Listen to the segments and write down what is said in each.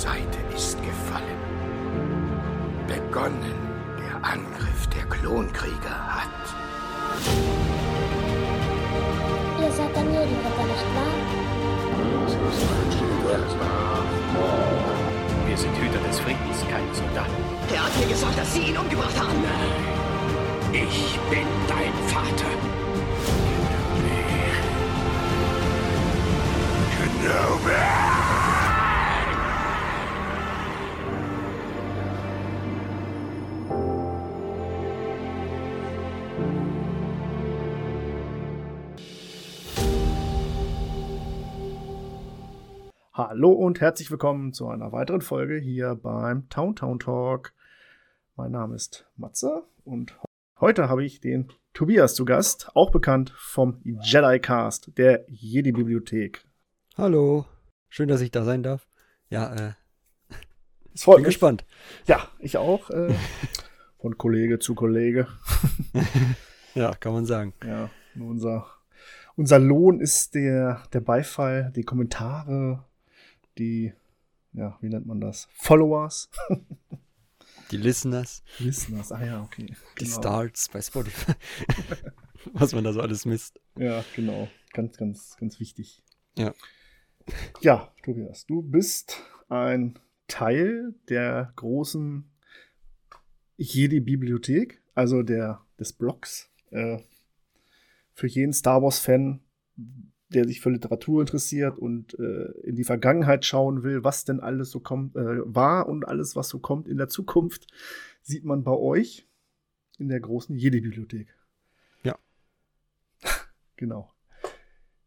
Seite ist gefallen. Begonnen der Angriff der Klonkrieger hat. Ihr seid der Medienritter, nicht wahr? Wir sind Hüter des Friedens, keine Soldaten. Er hat mir gesagt, dass Sie ihn umgebracht haben. Ich bin dein Vater. Hallo und herzlich willkommen zu einer weiteren Folge hier beim Town Town Talk. Mein Name ist Matze und heute habe ich den Tobias zu Gast, auch bekannt vom Jedi Cast, der Jedi Bibliothek. Hallo, schön, dass ich da sein darf. Ja, äh, Es freut bin mich. gespannt. Ja, ich auch. Äh, von Kollege zu Kollege. Ja, kann man sagen. Ja, unser, unser Lohn ist der, der Beifall, die Kommentare, die, ja, wie nennt man das? Followers. Die Listeners, Listeners, ah ja, okay. die Genau. Starts bei Spotify. Was man da so alles misst. Ja, genau. Ganz, ganz, ganz wichtig. Ja. Ja, Tobias, du bist ein Teil der großen Jedi-Bibliothek, also der, des Blogs. Äh, für jeden Star Wars-Fan, der sich für Literatur interessiert und äh, in die Vergangenheit schauen will, was denn alles so kommt, äh, war und alles, was so kommt in der Zukunft, sieht man bei euch in der großen Jedi-Bibliothek. Ja. Genau.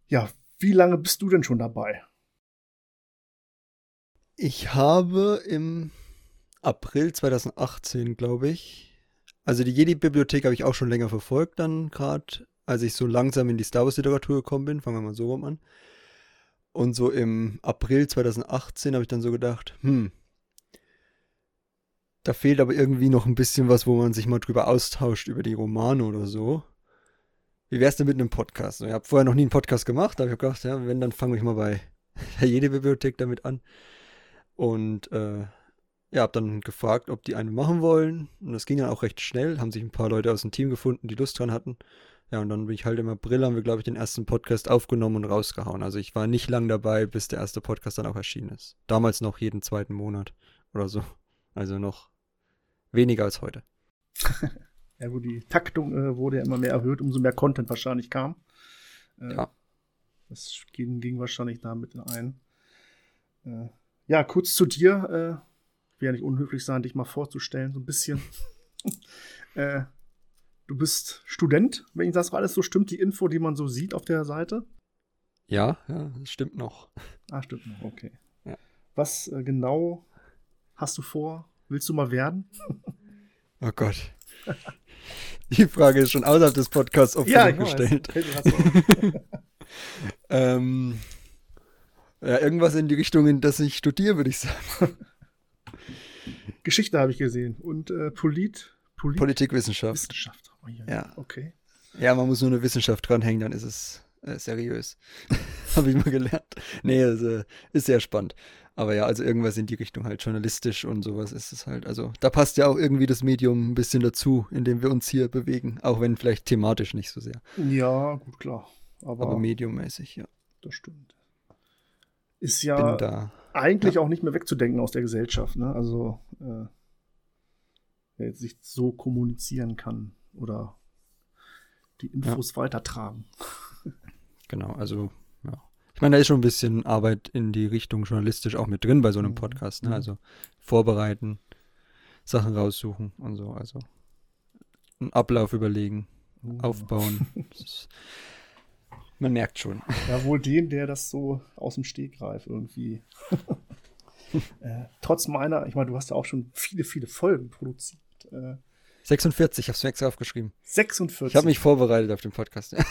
Ja, wie lange bist du denn schon dabei? Ich habe im April 2018, glaube ich, also die Jedi-Bibliothek habe ich auch schon länger verfolgt, dann gerade, als ich so langsam in die Star Wars-Literatur gekommen bin, fangen wir mal so rum an. Und so im April 2018 habe ich dann so gedacht, hm, da fehlt aber irgendwie noch ein bisschen was, wo man sich mal drüber austauscht, über die Romane oder so. Wie wär's denn mit einem Podcast? Ich habe vorher noch nie einen Podcast gemacht, aber ich habe gedacht, ja, wenn, dann fange ich mal bei der Jedi-Bibliothek damit an. Und äh, ja, habe dann gefragt, ob die eine machen wollen. Und das ging dann auch recht schnell. Haben sich ein paar Leute aus dem Team gefunden, die Lust dran hatten. Ja, und dann bin ich halt im April, haben wir, glaube ich, den ersten Podcast aufgenommen und rausgehauen. Also ich war nicht lang dabei, bis der erste Podcast dann auch erschienen ist. Damals noch jeden zweiten Monat oder so. Also noch weniger als heute. Ja, wo die Taktung äh, wurde ja immer mehr erhöht, umso mehr Content wahrscheinlich kam. Äh, Ja. Das ging, ging wahrscheinlich damit ein. Äh, ja, kurz zu dir. Äh, will ja nicht unhöflich sein, dich mal vorzustellen, so ein bisschen. äh, du bist Student, wenn das alles so stimmt, die Info, die man so sieht auf der Seite. Ja, ja, das stimmt noch. Ah, stimmt noch, okay. Ja. Was äh, genau hast du vor? Willst du mal werden? Oh Gott. Die Frage ist schon außerhalb des Podcasts oft genug gestellt. Ähm, ja, irgendwas in die Richtung, in das ich studiere, würde ich sagen. Geschichte habe ich gesehen. Und äh, Polit, Polit Politikwissenschaft. Wissenschaft. Oh, ja. Ja. Okay. Ja, man muss nur eine Wissenschaft dranhängen, dann ist es äh, seriös. Habe ich mal gelernt. Nee, also, ist sehr spannend. Aber ja, also irgendwas in die Richtung halt journalistisch und sowas ist es halt. Also da passt ja auch irgendwie das Medium ein bisschen dazu, in dem wir uns hier bewegen. Auch wenn vielleicht thematisch nicht so sehr. Ja, gut, klar. Aber, Aber mediummäßig, ja. das stimmt. Ist ja eigentlich Ja. auch nicht mehr wegzudenken aus der Gesellschaft. Ne? Also, äh, wer jetzt nicht so kommunizieren kann oder die Infos weitertragen. Genau, also ja. Ich meine, da ist schon ein bisschen Arbeit in die Richtung journalistisch auch mit drin bei so einem Mhm. Podcast. Ne? Mhm. Also vorbereiten, Sachen raussuchen und so. Also einen Ablauf überlegen, Uh. aufbauen. Ist, man merkt schon. Ja, wohl den, der das so aus dem Stegreif irgendwie. äh, trotz meiner, ich meine, du hast ja auch schon viele, viele Folgen produziert. Äh, 46, ich habe es mir extra aufgeschrieben. 46. Ich habe mich vorbereitet auf den Podcast.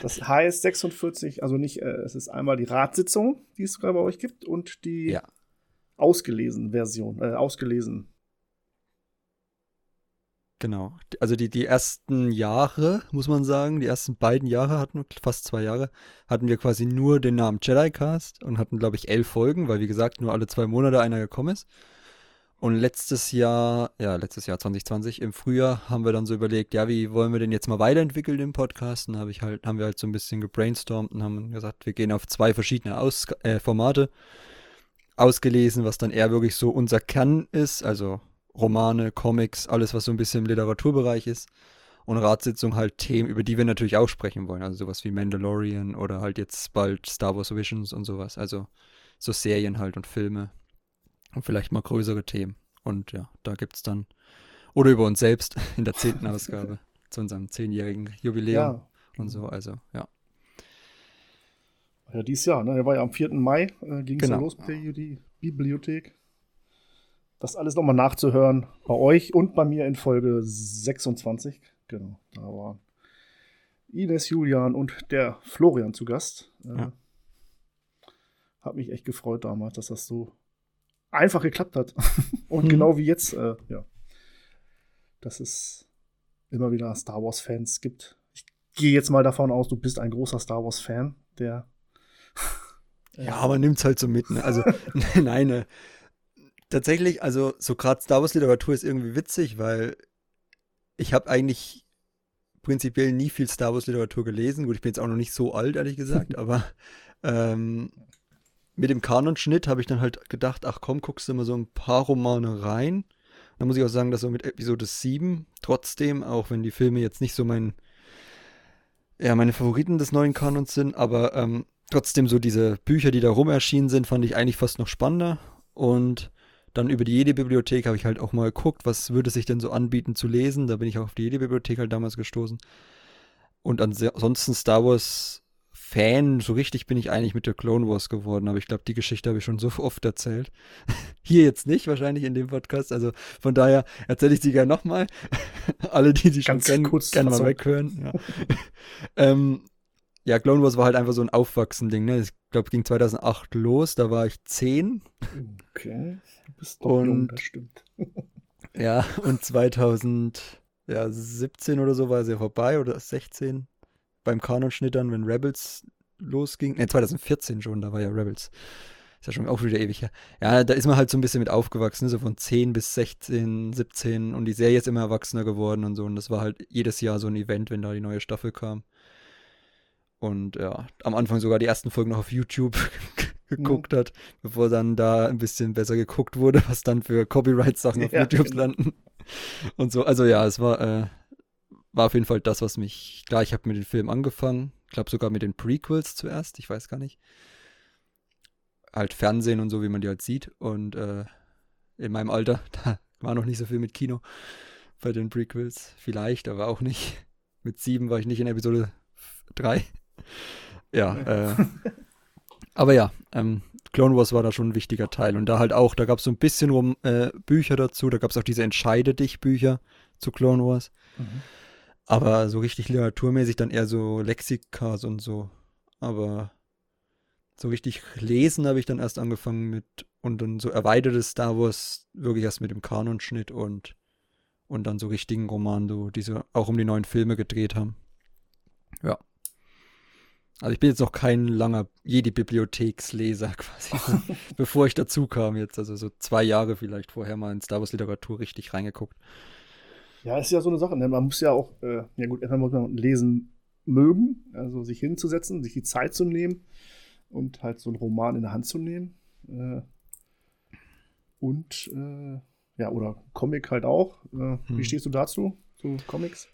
Das heißt 46, also nicht, äh, es ist einmal die Ratssitzung, die es sogar bei euch gibt, und die Ja. ausgelesen Version, äh, ausgelesen. Genau. Also die, die ersten Jahre, muss man sagen, die ersten beiden Jahre hatten wir, fast zwei Jahre, hatten wir quasi nur den Namen Jedi Cast und hatten, glaube ich, elf Folgen, weil wie gesagt, nur alle zwei Monate einer gekommen ist. Und letztes Jahr, ja, letztes Jahr 2020, im Frühjahr, haben wir dann so überlegt, ja, wie wollen wir den jetzt mal weiterentwickeln, den Podcast? Und habe ich halt, haben wir halt so ein bisschen gebrainstormt und haben gesagt, wir gehen auf zwei verschiedene Aus äh, Formate ausgelesen, was dann eher wirklich so unser Kern ist, also Romane, Comics, alles, was so ein bisschen im Literaturbereich ist. Und Ratssitzung halt Themen, über die wir natürlich auch sprechen wollen. Also sowas wie Mandalorian oder halt jetzt bald Star Wars Visions und sowas. Also so Serien halt und Filme. Und vielleicht mal größere Themen. Und ja, da gibt es dann. Oder über uns selbst in der zehnten Ausgabe zu unserem zehnjährigen Jubiläum ja. und so. Also, ja. Ja, dieses Jahr, ne? Der war ja am 4. Mai, äh, ging es genau. ja los mit der Bibliothek. Das alles nochmal nachzuhören bei euch und bei mir in Folge 26. Genau, da waren Ines, Julian und der Florian zu Gast. Äh, ja. Hat mich echt gefreut damals, dass das so einfach geklappt hat. Und mhm. genau wie jetzt, äh, ja, dass es immer wieder Star Wars-Fans gibt. Ich gehe jetzt mal davon aus, du bist ein großer Star Wars-Fan, der. ja, aber nimmt's halt so mit. Ne? Also, nein, ne. tatsächlich, also so gerade Star Wars-Literatur ist irgendwie witzig, weil ich habe eigentlich prinzipiell nie viel Star Wars-Literatur gelesen. Gut, ich bin jetzt auch noch nicht so alt, ehrlich gesagt, aber ähm, mit dem Kanonschnitt habe ich dann halt gedacht, ach komm, guckst du mal so ein paar Romane rein. Da muss ich auch sagen, dass so mit Episode 7 trotzdem, auch wenn die Filme jetzt nicht so mein, ja, meine Favoriten des neuen Kanons sind, aber ähm, trotzdem so diese Bücher, die da rum erschienen sind, fand ich eigentlich fast noch spannender. Und dann über die Jedi-Bibliothek habe ich halt auch mal geguckt, was würde sich denn so anbieten zu lesen. Da bin ich auch auf die Jedi-Bibliothek halt damals gestoßen. Und ansonsten Star Wars Fan, so richtig bin ich eigentlich mit der Clone Wars geworden, aber ich glaube, die Geschichte habe ich schon so oft erzählt. Hier jetzt nicht, wahrscheinlich in dem Podcast. Also von daher erzähle ich sie gerne nochmal. Alle, die die schon kennen, gerne mal weghören. Ja. ähm, ja, Clone Wars war halt einfach so ein Aufwachsen-Ding. Ne? Ich glaube, ging 2008 los, da war ich 10. Okay, du bist doch und, jung, das stimmt. ja, und 2017 oder so war es ja vorbei, oder 16 beim Kanonschnittern, wenn Rebels losging. Ne, 2014 schon, da war ja Rebels. Ist ja schon auch wieder ewig her. Ja, da ist man halt so ein bisschen mit aufgewachsen, so von 10 bis 16, 17 und die Serie ist immer erwachsener geworden und so. Und das war halt jedes Jahr so ein Event, wenn da die neue Staffel kam. Und ja, am Anfang sogar die ersten Folgen noch auf YouTube geguckt mhm. hat, bevor dann da ein bisschen besser geguckt wurde, was dann für Copyright-Sachen auf ja, YouTube genau. landen. Und so, also ja, es war, äh, war auf jeden Fall das, was mich. Klar, ich habe mit dem Film angefangen. Ich glaube sogar mit den Prequels zuerst. Ich weiß gar nicht. Halt Fernsehen und so, wie man die halt sieht. Und äh, in meinem Alter, da war noch nicht so viel mit Kino bei den Prequels. Vielleicht, aber auch nicht. Mit sieben war ich nicht in Episode 3. Ja, äh, aber ja, ähm, Clone Wars war da schon ein wichtiger Teil. Und da halt auch, da gab es so ein bisschen rum äh, Bücher dazu. Da gab es auch diese Entscheide dich Bücher zu Clone Wars. Mhm. Aber so richtig literaturmäßig dann eher so Lexikas und so. Aber so richtig lesen habe ich dann erst angefangen mit und dann so erweitertes Star Wars wirklich erst mit dem Kanonschnitt und und dann so richtigen Roman, so, die so auch um die neuen Filme gedreht haben. Ja. Also ich bin jetzt noch kein langer Jedi-Bibliotheksleser quasi, bevor ich dazu kam jetzt. Also so zwei Jahre vielleicht vorher mal in Star Wars Literatur richtig reingeguckt. Ja, ist ja so eine Sache. Ne? Man muss ja auch, äh, ja gut, erstmal muss man lesen mögen, also sich hinzusetzen, sich die Zeit zu nehmen und halt so einen Roman in der Hand zu nehmen. Äh, und äh, ja, oder Comic halt auch. Äh, hm. Wie stehst du dazu, zu Comics?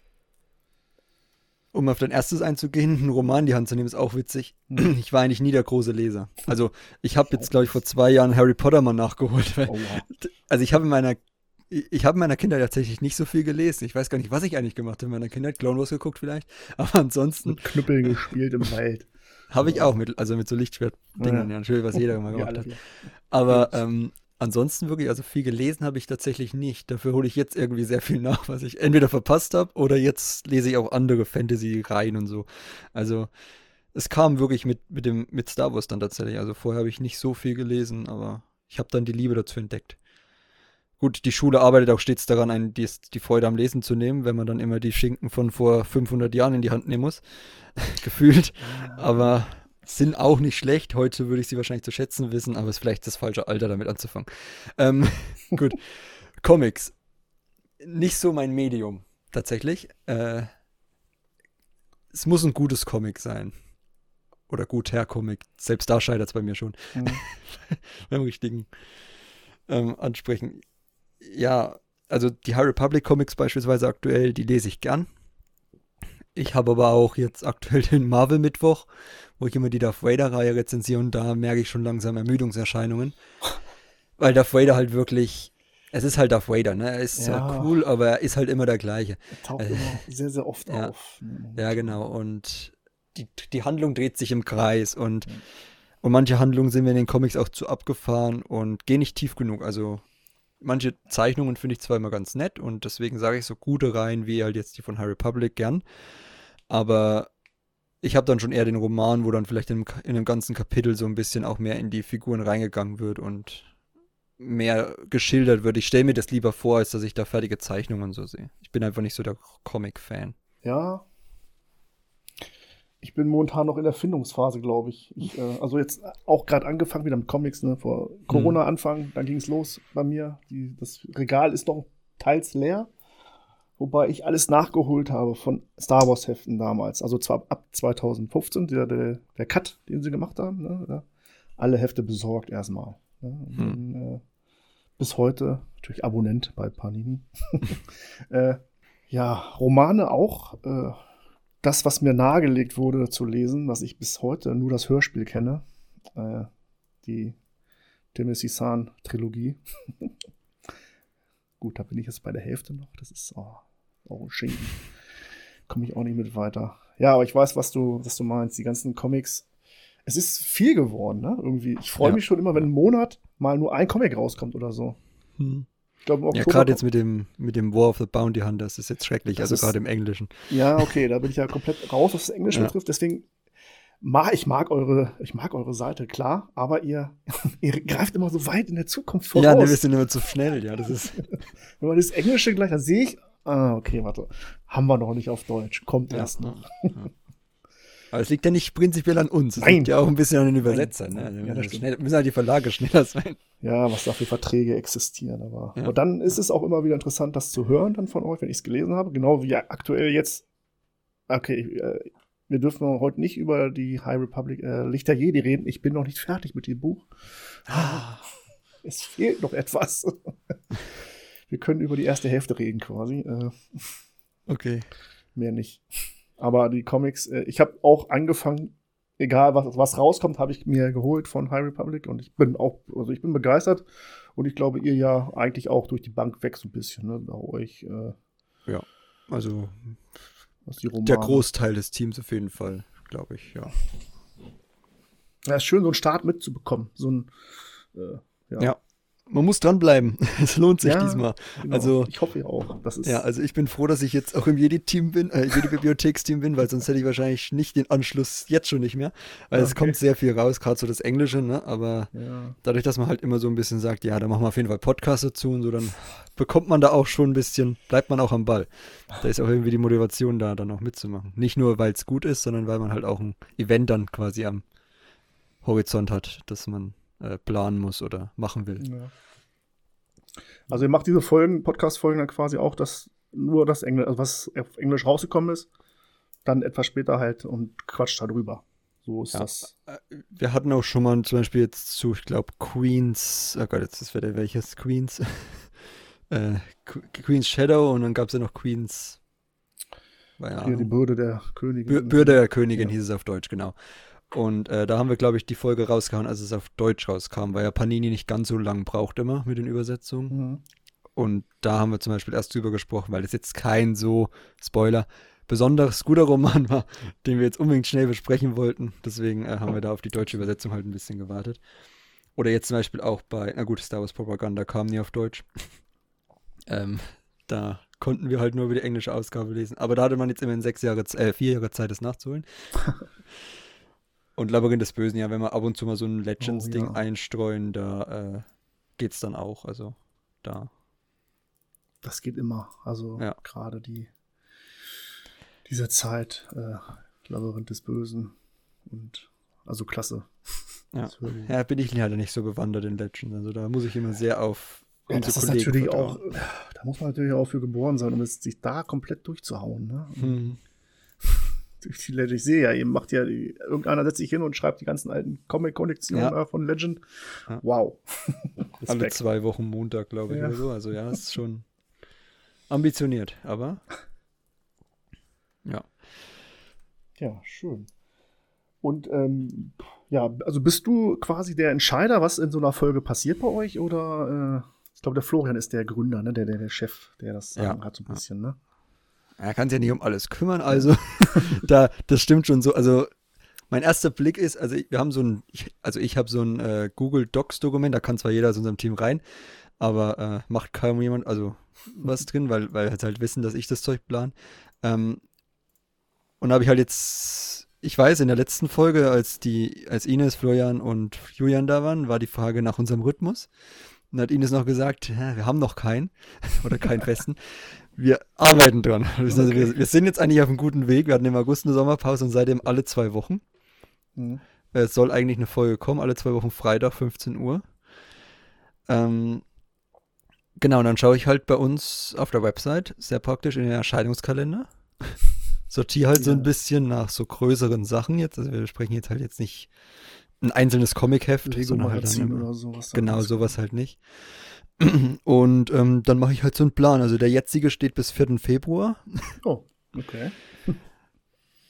Um auf dein erstes einzugehen, einen Roman in die Hand zu nehmen, ist auch witzig. Hm. Ich war eigentlich nie der große Leser. Also, ich habe jetzt, glaube ich, vor zwei Jahren Harry Potter mal nachgeholt. Weil, oh, wow. Also, ich habe in meiner ich habe in meiner Kindheit tatsächlich nicht so viel gelesen. Ich weiß gar nicht, was ich eigentlich gemacht habe in meiner Kindheit. Clown Wars geguckt vielleicht. Aber ansonsten. Mit Knüppel gespielt im Wald. Habe ich auch, mit, also mit so Lichtschwert-Dingern, ja. natürlich, was jeder immer gemacht hat. Aber ähm, ansonsten wirklich, also viel gelesen habe ich tatsächlich nicht. Dafür hole ich jetzt irgendwie sehr viel nach, was ich entweder verpasst habe oder jetzt lese ich auch andere Fantasy-Reihen und so. Also es kam wirklich mit, mit, dem, mit Star Wars dann tatsächlich. Also vorher habe ich nicht so viel gelesen, aber ich habe dann die Liebe dazu entdeckt. Gut, die Schule arbeitet auch stets daran, einen, die, die Freude am Lesen zu nehmen, wenn man dann immer die Schinken von vor 500 Jahren in die Hand nehmen muss. Gefühlt. Aber sind auch nicht schlecht. Heute würde ich sie wahrscheinlich zu schätzen wissen, aber es ist vielleicht das falsche Alter, damit anzufangen. Ähm, gut. Comics. Nicht so mein Medium, tatsächlich. Äh, es muss ein gutes Comic sein. Oder gut Comic. Selbst da scheitert es bei mir schon. Mhm. Beim richtigen ähm, Ansprechen. Ja, also die High Republic Comics beispielsweise aktuell, die lese ich gern. Ich habe aber auch jetzt aktuell den Marvel-Mittwoch, wo ich immer die Darth Vader-Reihe rezensiere und da merke ich schon langsam Ermüdungserscheinungen. Weil Darth Vader halt wirklich, es ist halt Darth Vader, ne? Er ist ja. zwar cool, aber er ist halt immer der gleiche. Er taucht also, immer sehr, sehr oft ja, auf. Ja, genau. Und die, die Handlung dreht sich im Kreis und, und manche Handlungen sind mir in den Comics auch zu abgefahren und gehen nicht tief genug. Also manche Zeichnungen finde ich zwar immer ganz nett und deswegen sage ich so gute Reihen wie halt jetzt die von High Republic gern. Aber ich habe dann schon eher den Roman, wo dann vielleicht in, in einem ganzen Kapitel so ein bisschen auch mehr in die Figuren reingegangen wird und mehr geschildert wird. Ich stelle mir das lieber vor, als dass ich da fertige Zeichnungen so sehe. Ich bin einfach nicht so der Comic-Fan. Ja. Ich bin momentan noch in der Findungsphase, glaube ich. ich äh, also jetzt auch gerade angefangen wieder mit Comics, ne? Vor Corona-Anfang, hm. dann ging es los bei mir. Die, das Regal ist noch teils leer. Wobei ich alles nachgeholt habe von Star Wars Heften damals. Also zwar ab 2015, der, der, der Cut, den sie gemacht haben. Ne? Alle Hefte besorgt erstmal. Ne? Hm. Dann, äh, bis heute natürlich Abonnent bei Panini. äh, ja, Romane auch. Das, was mir nahegelegt wurde zu lesen, was ich bis heute nur das Hörspiel kenne. Äh, die Timothy Zahn Trilogie. Gut, da bin ich jetzt bei der Hälfte noch. Das ist oh, auch ein Schinken. Komme ich auch nicht mit weiter. Ja, aber ich weiß, was du, was du meinst. Die ganzen Comics. Es ist viel geworden, ne? Irgendwie. Ich freue ja. mich schon immer, wenn ein Monat mal nur ein Comic rauskommt oder so. Hm. Ich glaub, ja, gerade jetzt mit dem, mit dem War of the Bounty Hunters ist jetzt schrecklich, das also gerade im Englischen. Ja, okay, da bin ich ja komplett raus, was das Englische ja. betrifft. Deswegen mag, ich mag eure, ich mag eure Seite, klar, aber ihr, ihr greift immer so weit in der Zukunft voraus. Ja, ne, wir sind immer zu schnell, ja, das ist. Wenn man das Englische gleich, dann sehe ich, ah, okay, warte, haben wir noch nicht auf Deutsch, kommt ja, erst noch. Ja. Aber es liegt ja nicht prinzipiell an uns. Es liegt ja auch ein bisschen an den Übersetzern. Ne? Also ja, schnell, müssen halt die Verlage schneller sein. Ja, was da für Verträge existieren. Aber, ja. aber dann ist es auch immer wieder interessant, das zu hören dann von euch, wenn ich es gelesen habe. Genau wie aktuell jetzt. Okay, äh, wir dürfen heute nicht über die High Republic äh, Lichter Jedi reden. Ich bin noch nicht fertig mit dem Buch. Ah, es fehlt noch etwas. wir können über die erste Hälfte reden quasi. Äh, okay. Mehr nicht. Aber die Comics, äh, ich habe auch angefangen, egal was, was rauskommt, habe ich mir geholt von High Republic und ich bin auch, also ich bin begeistert und ich glaube, ihr ja eigentlich auch durch die Bank weg so ein bisschen, ne, bei euch. Äh, ja, also der Großteil des Teams auf jeden Fall, glaube ich, ja. Ja, ist schön, so einen Start mitzubekommen. So ein, äh, ja. ja. Man muss dranbleiben. Es lohnt sich ja, diesmal. Genau. Also, ich hoffe auch. Das ist ja, also ich bin froh, dass ich jetzt auch im Jedi-Team bin, äh, Jedi-Bibliotheksteam bin, weil sonst hätte ich wahrscheinlich nicht den Anschluss jetzt schon nicht mehr. Weil okay. es kommt sehr viel raus, gerade so das Englische, ne? Aber ja. dadurch, dass man halt immer so ein bisschen sagt, ja, da machen wir auf jeden Fall Podcast dazu und so, dann bekommt man da auch schon ein bisschen, bleibt man auch am Ball. Da ist auch irgendwie die Motivation da, dann auch mitzumachen. Nicht nur, weil es gut ist, sondern weil man halt auch ein Event dann quasi am Horizont hat, das man äh, planen muss oder machen will. Ja. Also ihr macht diese Folgen, Podcast-Folgen dann quasi auch, dass nur das Englisch, also was auf Englisch rausgekommen ist, dann etwas später halt und quatscht darüber. So ist ja. das. Äh, wir hatten auch schon mal zum Beispiel jetzt zu, ich glaube, Queens, oh Gott, jetzt ist wieder welches Queens. äh, Queens Shadow und dann gab es ja noch Queens. Ja, die Bürde der Königin. Bürde der Königin ja. hieß es auf Deutsch, genau. Und äh, da haben wir, glaube ich, die Folge rausgehauen, als es auf Deutsch rauskam, weil ja Panini nicht ganz so lang braucht immer mit den Übersetzungen. Mhm. Und da haben wir zum Beispiel erst drüber gesprochen, weil das jetzt kein so, Spoiler, besonders guter Roman war, den wir jetzt unbedingt schnell besprechen wollten. Deswegen äh, haben wir da auf die deutsche Übersetzung halt ein bisschen gewartet. Oder jetzt zum Beispiel auch bei, na gut, Star Wars Propaganda kam nie auf Deutsch. ähm, da konnten wir halt nur über die englische Ausgabe lesen. Aber da hatte man jetzt immerhin sechs Jahre, äh, vier Jahre Zeit, das nachzuholen. Und Labyrinth des Bösen, ja, wenn wir ab und zu mal so ein Legends-Ding oh, ja. einstreuen, da äh, geht's dann auch. Also da Das geht immer. Also Ja. gerade die diese Zeit, äh, Labyrinth des Bösen und also klasse. Ja. Ja, bin ich leider nicht so bewandert in Legends. Also da muss ich immer sehr auf Ja, das unsere ist Kollegen natürlich auch, da muss man natürlich auch für geboren sein, um es sich da komplett durchzuhauen. Ne? Hm. Durch die Legend. Ich sehe ja, ihr macht ja, irgendeiner setzt sich hin und schreibt die ganzen alten Comic-Kollektionen Ja. äh, von Legend. Ja. Wow. Alle zwei Wochen Montag, glaube ich, Ja. oder so. Also ja, ist schon ambitioniert, aber ja. Ja, schön. Und ähm, ja, also bist du quasi der Entscheider, was in so einer Folge passiert bei euch? Oder äh, ich glaube, der Florian ist der Gründer, ne? der, der, der Chef, der das Ja. Hat, so ein bisschen, ne? Er kann sich ja nicht um alles kümmern, also da, das stimmt schon so. Also mein erster Blick ist, also ich- wir haben so ein, also ich habe so ein äh, Google Docs Dokument, da kann zwar jeder aus unserem Team rein, aber äh, macht kaum jemand, also was drin, weil, weil halt halt wissen, dass ich das Zeug plan. Ähm, und habe ich halt jetzt, ich weiß, in der letzten Folge, als die, als Ines, Florian und Julian da waren, war die Frage nach unserem Rhythmus. Und hat Ines noch gesagt, wir haben noch keinen oder keinen festen. Wir arbeiten dran. Also wir, wir sind jetzt eigentlich auf einem guten Weg. Wir hatten im August eine Sommerpause und seitdem alle zwei Wochen. Mhm. Es soll eigentlich eine Folge kommen, alle zwei Wochen Freitag, 15 Uhr. Ähm, genau, und dann schaue ich halt bei uns auf der Website, sehr praktisch in den Erscheinungskalender. Sortiere halt so Ja. ein bisschen nach so größeren Sachen jetzt. Also wir sprechen jetzt halt jetzt nicht ein einzelnes Comic-Heft, sondern halt dann oder sowas. da Genau, sowas halt nicht. Und ähm, dann mache ich halt so einen Plan. Also der jetzige steht bis 4. Februar. Oh, okay.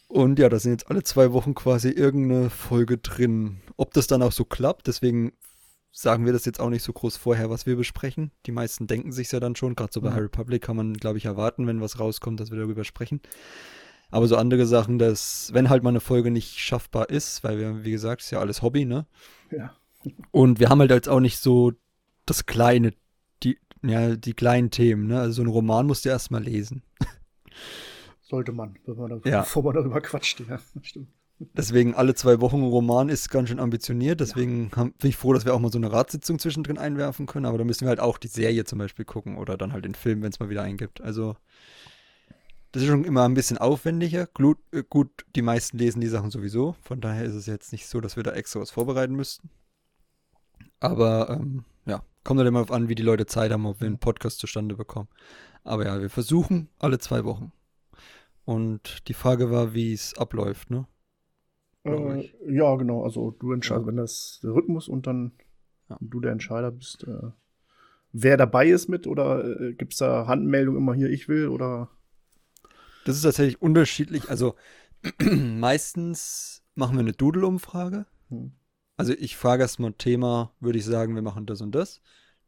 Und ja, da sind jetzt alle zwei Wochen quasi irgendeine Folge drin. Ob das dann auch so klappt, deswegen sagen wir das jetzt auch nicht so groß vorher, was wir besprechen. Die meisten denken sich ja dann schon. Gerade so bei Mhm. High Republic kann man, glaube ich, erwarten, wenn was rauskommt, dass wir darüber sprechen. Aber so andere Sachen, dass, wenn halt mal eine Folge nicht schaffbar ist, weil wir, wie gesagt, ist ja alles Hobby, ne? Ja. Und wir haben halt jetzt auch nicht so das kleine, ja, die kleinen Themen, ne? Also so einen Roman musst du erstmal lesen. Sollte man, man darüber, Ja. bevor man darüber quatscht. Ja, stimmt. Deswegen alle zwei Wochen ein Roman ist ganz schön ambitioniert. Deswegen haben- bin ich froh, dass wir auch mal so eine Ratssitzung zwischendrin einwerfen können. Aber da müssen wir halt auch die Serie zum Beispiel gucken oder dann halt den Film, wenn es mal wieder eingibt. Also das ist schon immer ein bisschen aufwendiger. Gut, äh, gut, die meisten lesen die Sachen sowieso. Von daher ist es jetzt nicht so, dass wir da extra was vorbereiten müssten. Aber ähm, ja, kommt halt immer darauf an, wie die Leute Zeit haben, ob wir einen Podcast zustande bekommen. Aber ja, wir versuchen alle zwei Wochen. Und die Frage war, wie es abläuft, ne? Äh, ja, genau. Also du entscheidest, wenn das der Rhythmus und dann Ja. du der Entscheider bist, äh, wer dabei ist mit oder äh, gibt es da Handmeldung immer hier, ich will oder Das ist tatsächlich unterschiedlich. Also meistens machen wir eine Doodle-Umfrage. Hm. Also ich frage erstmal ein Thema, würde ich sagen, wir machen das und das.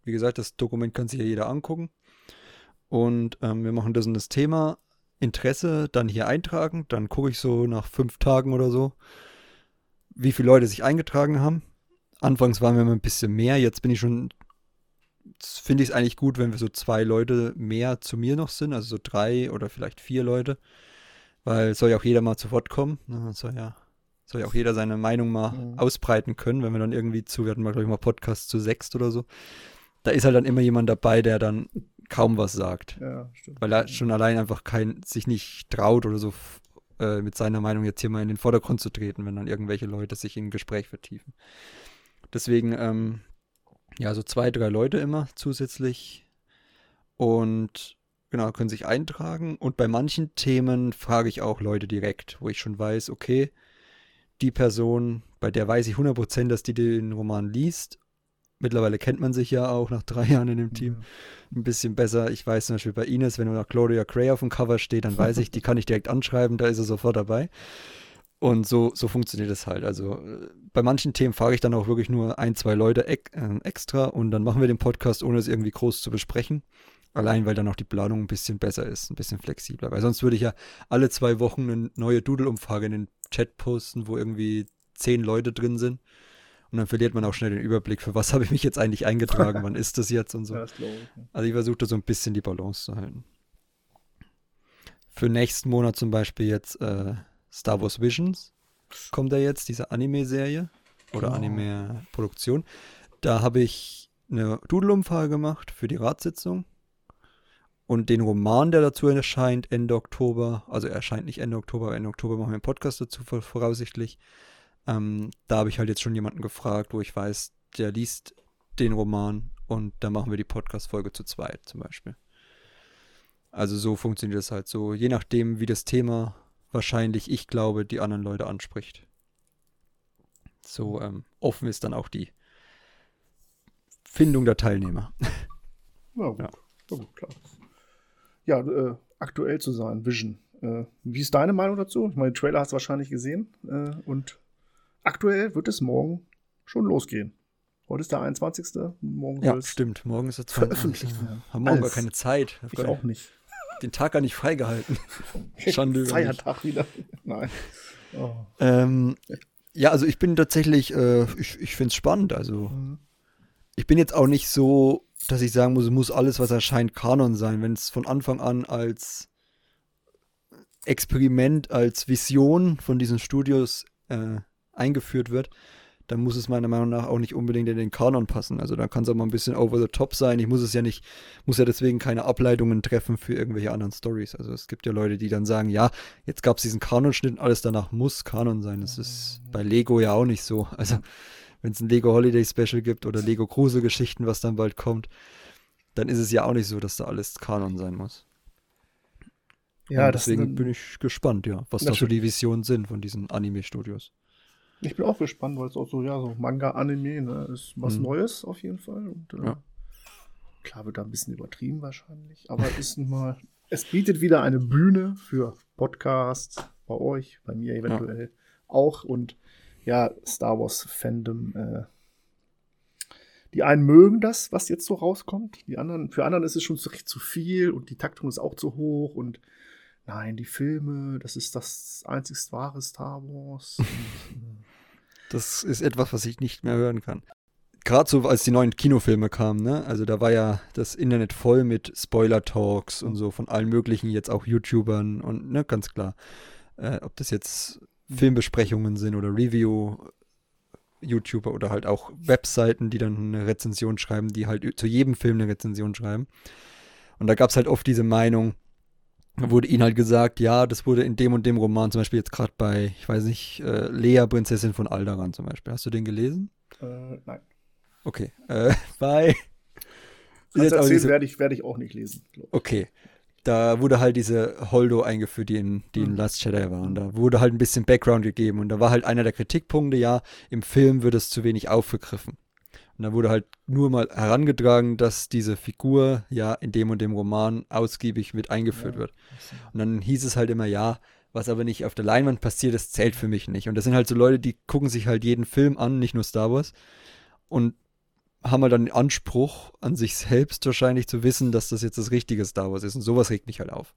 Wie gesagt, das Dokument kann sich ja jeder angucken. Und ähm, wir machen das und das Thema. Interesse dann hier eintragen. Dann gucke ich so nach fünf Tagen oder so, wie viele Leute sich eingetragen haben. Anfangs waren wir immer ein bisschen mehr. Jetzt bin ich schon, finde ich es eigentlich gut, wenn wir so zwei Leute mehr zu mir noch sind. Also so drei oder vielleicht vier Leute. Weil soll ja auch jeder mal zu Wort kommen. Ne? Soll ja soll ja auch jeder seine Meinung mal Mhm. ausbreiten können, wenn wir dann irgendwie zu, wir hatten mal, glaube ich, mal Podcast zu sechst oder so. Da ist halt dann immer jemand dabei, der dann kaum was sagt. ja, stimmt. Weil er schon allein einfach kein, sich nicht traut oder so äh, mit seiner Meinung jetzt hier mal in den Vordergrund zu treten, wenn dann irgendwelche Leute sich in ein Gespräch vertiefen. Deswegen, ähm, ja, so zwei, drei Leute immer zusätzlich. Und genau, können sich eintragen. Und bei manchen Themen frage ich auch Leute direkt, wo ich schon weiß, okay, die Person, bei der weiß ich 100%, dass die den Roman liest. Mittlerweile kennt man sich ja auch nach drei Jahren in dem Team ein bisschen besser. Ich weiß zum Beispiel bei Ines, wenn noch Claudia Gray auf dem Cover steht, dann weiß ich, die kann ich direkt anschreiben, da ist er sofort dabei. Und so, so funktioniert es halt. Also äh, bei manchen Themen frage ich dann auch wirklich nur ein, zwei Leute äh, extra und dann machen wir den Podcast, ohne es irgendwie groß zu besprechen. Allein, weil dann auch die Planung ein bisschen besser ist, ein bisschen flexibler. Weil sonst würde ich ja alle zwei Wochen eine neue Doodle-Umfrage in den Chat posten, wo irgendwie zehn Leute drin sind. Und dann verliert man auch schnell den Überblick, für was habe ich mich jetzt eigentlich eingetragen, wann ist das jetzt und so. Ja. Also ich versuche da so ein bisschen die Balance zu halten. Für nächsten Monat zum Beispiel jetzt äh, Star Wars Visions kommt da jetzt, diese Anime-Serie oder Genau. Anime-Produktion. Da habe ich eine Doodle-Umfrage gemacht für die Ratssitzung. Und den Roman, der dazu erscheint, Ende Oktober. Also er erscheint nicht Ende Oktober, aber Ende Oktober machen wir einen Podcast dazu voraussichtlich. Ähm, da habe ich halt jetzt schon jemanden gefragt, wo ich weiß, der liest den Roman und da machen wir die Podcast-Folge zu zweit zum Beispiel. Also so funktioniert es halt so, je nachdem, wie das Thema wahrscheinlich, ich glaube, die anderen Leute anspricht. So ähm, offen ist dann auch die Findung der Teilnehmer. Ja. Ja. Ja, klar. Ja, äh, aktuell zu sein, Vision. Äh, wie ist deine Meinung dazu? Ich meine, den Trailer hast du wahrscheinlich gesehen. Äh, und aktuell wird es morgen schon losgehen. Heute ist der 21. Morgen ja, stimmt. Morgen ist der 22. Haben morgen gar keine Zeit. Ich auch nicht. Den Tag gar nicht freigehalten. Schande Feiertag wieder. Nein. Oh. Ähm, ja, also ich bin tatsächlich, äh, ich, ich finde es spannend. Also mhm. Ich bin jetzt auch nicht so, dass ich sagen muss, muss alles, was erscheint, Kanon sein. Wenn es von Anfang an als Experiment, als Vision von diesen Studios äh, eingeführt wird, dann muss es meiner Meinung nach auch nicht unbedingt in den Kanon passen. Also dann kann es auch mal ein bisschen over the top sein. Ich muss es ja nicht, muss ja deswegen keine Ableitungen treffen für irgendwelche anderen Stories. Also es gibt ja Leute, die dann sagen, ja, jetzt gab es diesen Kanonschnitt und alles danach muss Kanon sein. Das ist bei Lego ja auch nicht so. Also wenn es ein Lego Holiday Special gibt oder Lego Kruse Geschichten, was dann bald kommt, dann ist es ja auch nicht so, dass da alles Kanon sein muss. Ja, deswegen bin ich gespannt, ja, was da so die Visionen sind von diesen Anime-Studios. Ich bin auch gespannt, weil es auch so, ja, so Manga-Anime ne, ist was mhm. Neues auf jeden Fall. Und, äh, ja. Klar wird da ein bisschen übertrieben wahrscheinlich, aber es ist mal, es bietet wieder eine Bühne für Podcasts bei euch, bei mir eventuell ja. auch und ja, Star Wars Fandom. Äh, die einen mögen das, was jetzt so rauskommt. Die anderen, für anderen ist es schon zu, zu viel und die Taktung ist auch zu hoch und nein, die Filme, das ist das einzigst wahre Star Wars. äh, das ist etwas, was ich nicht mehr hören kann. Gerade so, als die neuen Kinofilme kamen, ne? Also da war ja das Internet voll mit Spoiler-Talks und so von allen möglichen, jetzt auch YouTubern und, ne, ganz klar. Äh, ob das jetzt Filmbesprechungen sind oder Review, YouTuber oder halt auch Webseiten, die dann eine Rezension schreiben, die halt zu jedem Film eine Rezension schreiben. Und da gab es halt oft diese Meinung, wurde ihnen halt gesagt, ja, das wurde in dem und dem Roman, zum Beispiel jetzt gerade bei, ich weiß nicht, äh, Lea, Prinzessin von Alderan zum Beispiel. Hast du den gelesen? Äh, nein. Okay. Äh, bei. Kannst erzählen, diese... werde ich, werd ich auch nicht lesen. Okay. Da wurde halt diese Holdo eingeführt, die in, die in mhm. Last Jedi war. Und da wurde halt ein bisschen Background gegeben. Und da war halt einer der Kritikpunkte, ja, im Film wird es zu wenig aufgegriffen. Und da wurde halt nur mal herangetragen, dass diese Figur ja in dem und dem Roman ausgiebig mit eingeführt ja, wird. Und dann hieß es halt immer, ja, was aber nicht auf der Leinwand passiert, das zählt für mich nicht. Und das sind halt so Leute, die gucken sich halt jeden Film an, nicht nur Star Wars, und haben halt dann den Anspruch an sich selbst wahrscheinlich zu wissen, dass das jetzt das richtige Star Wars ist. Und sowas regt mich halt auf.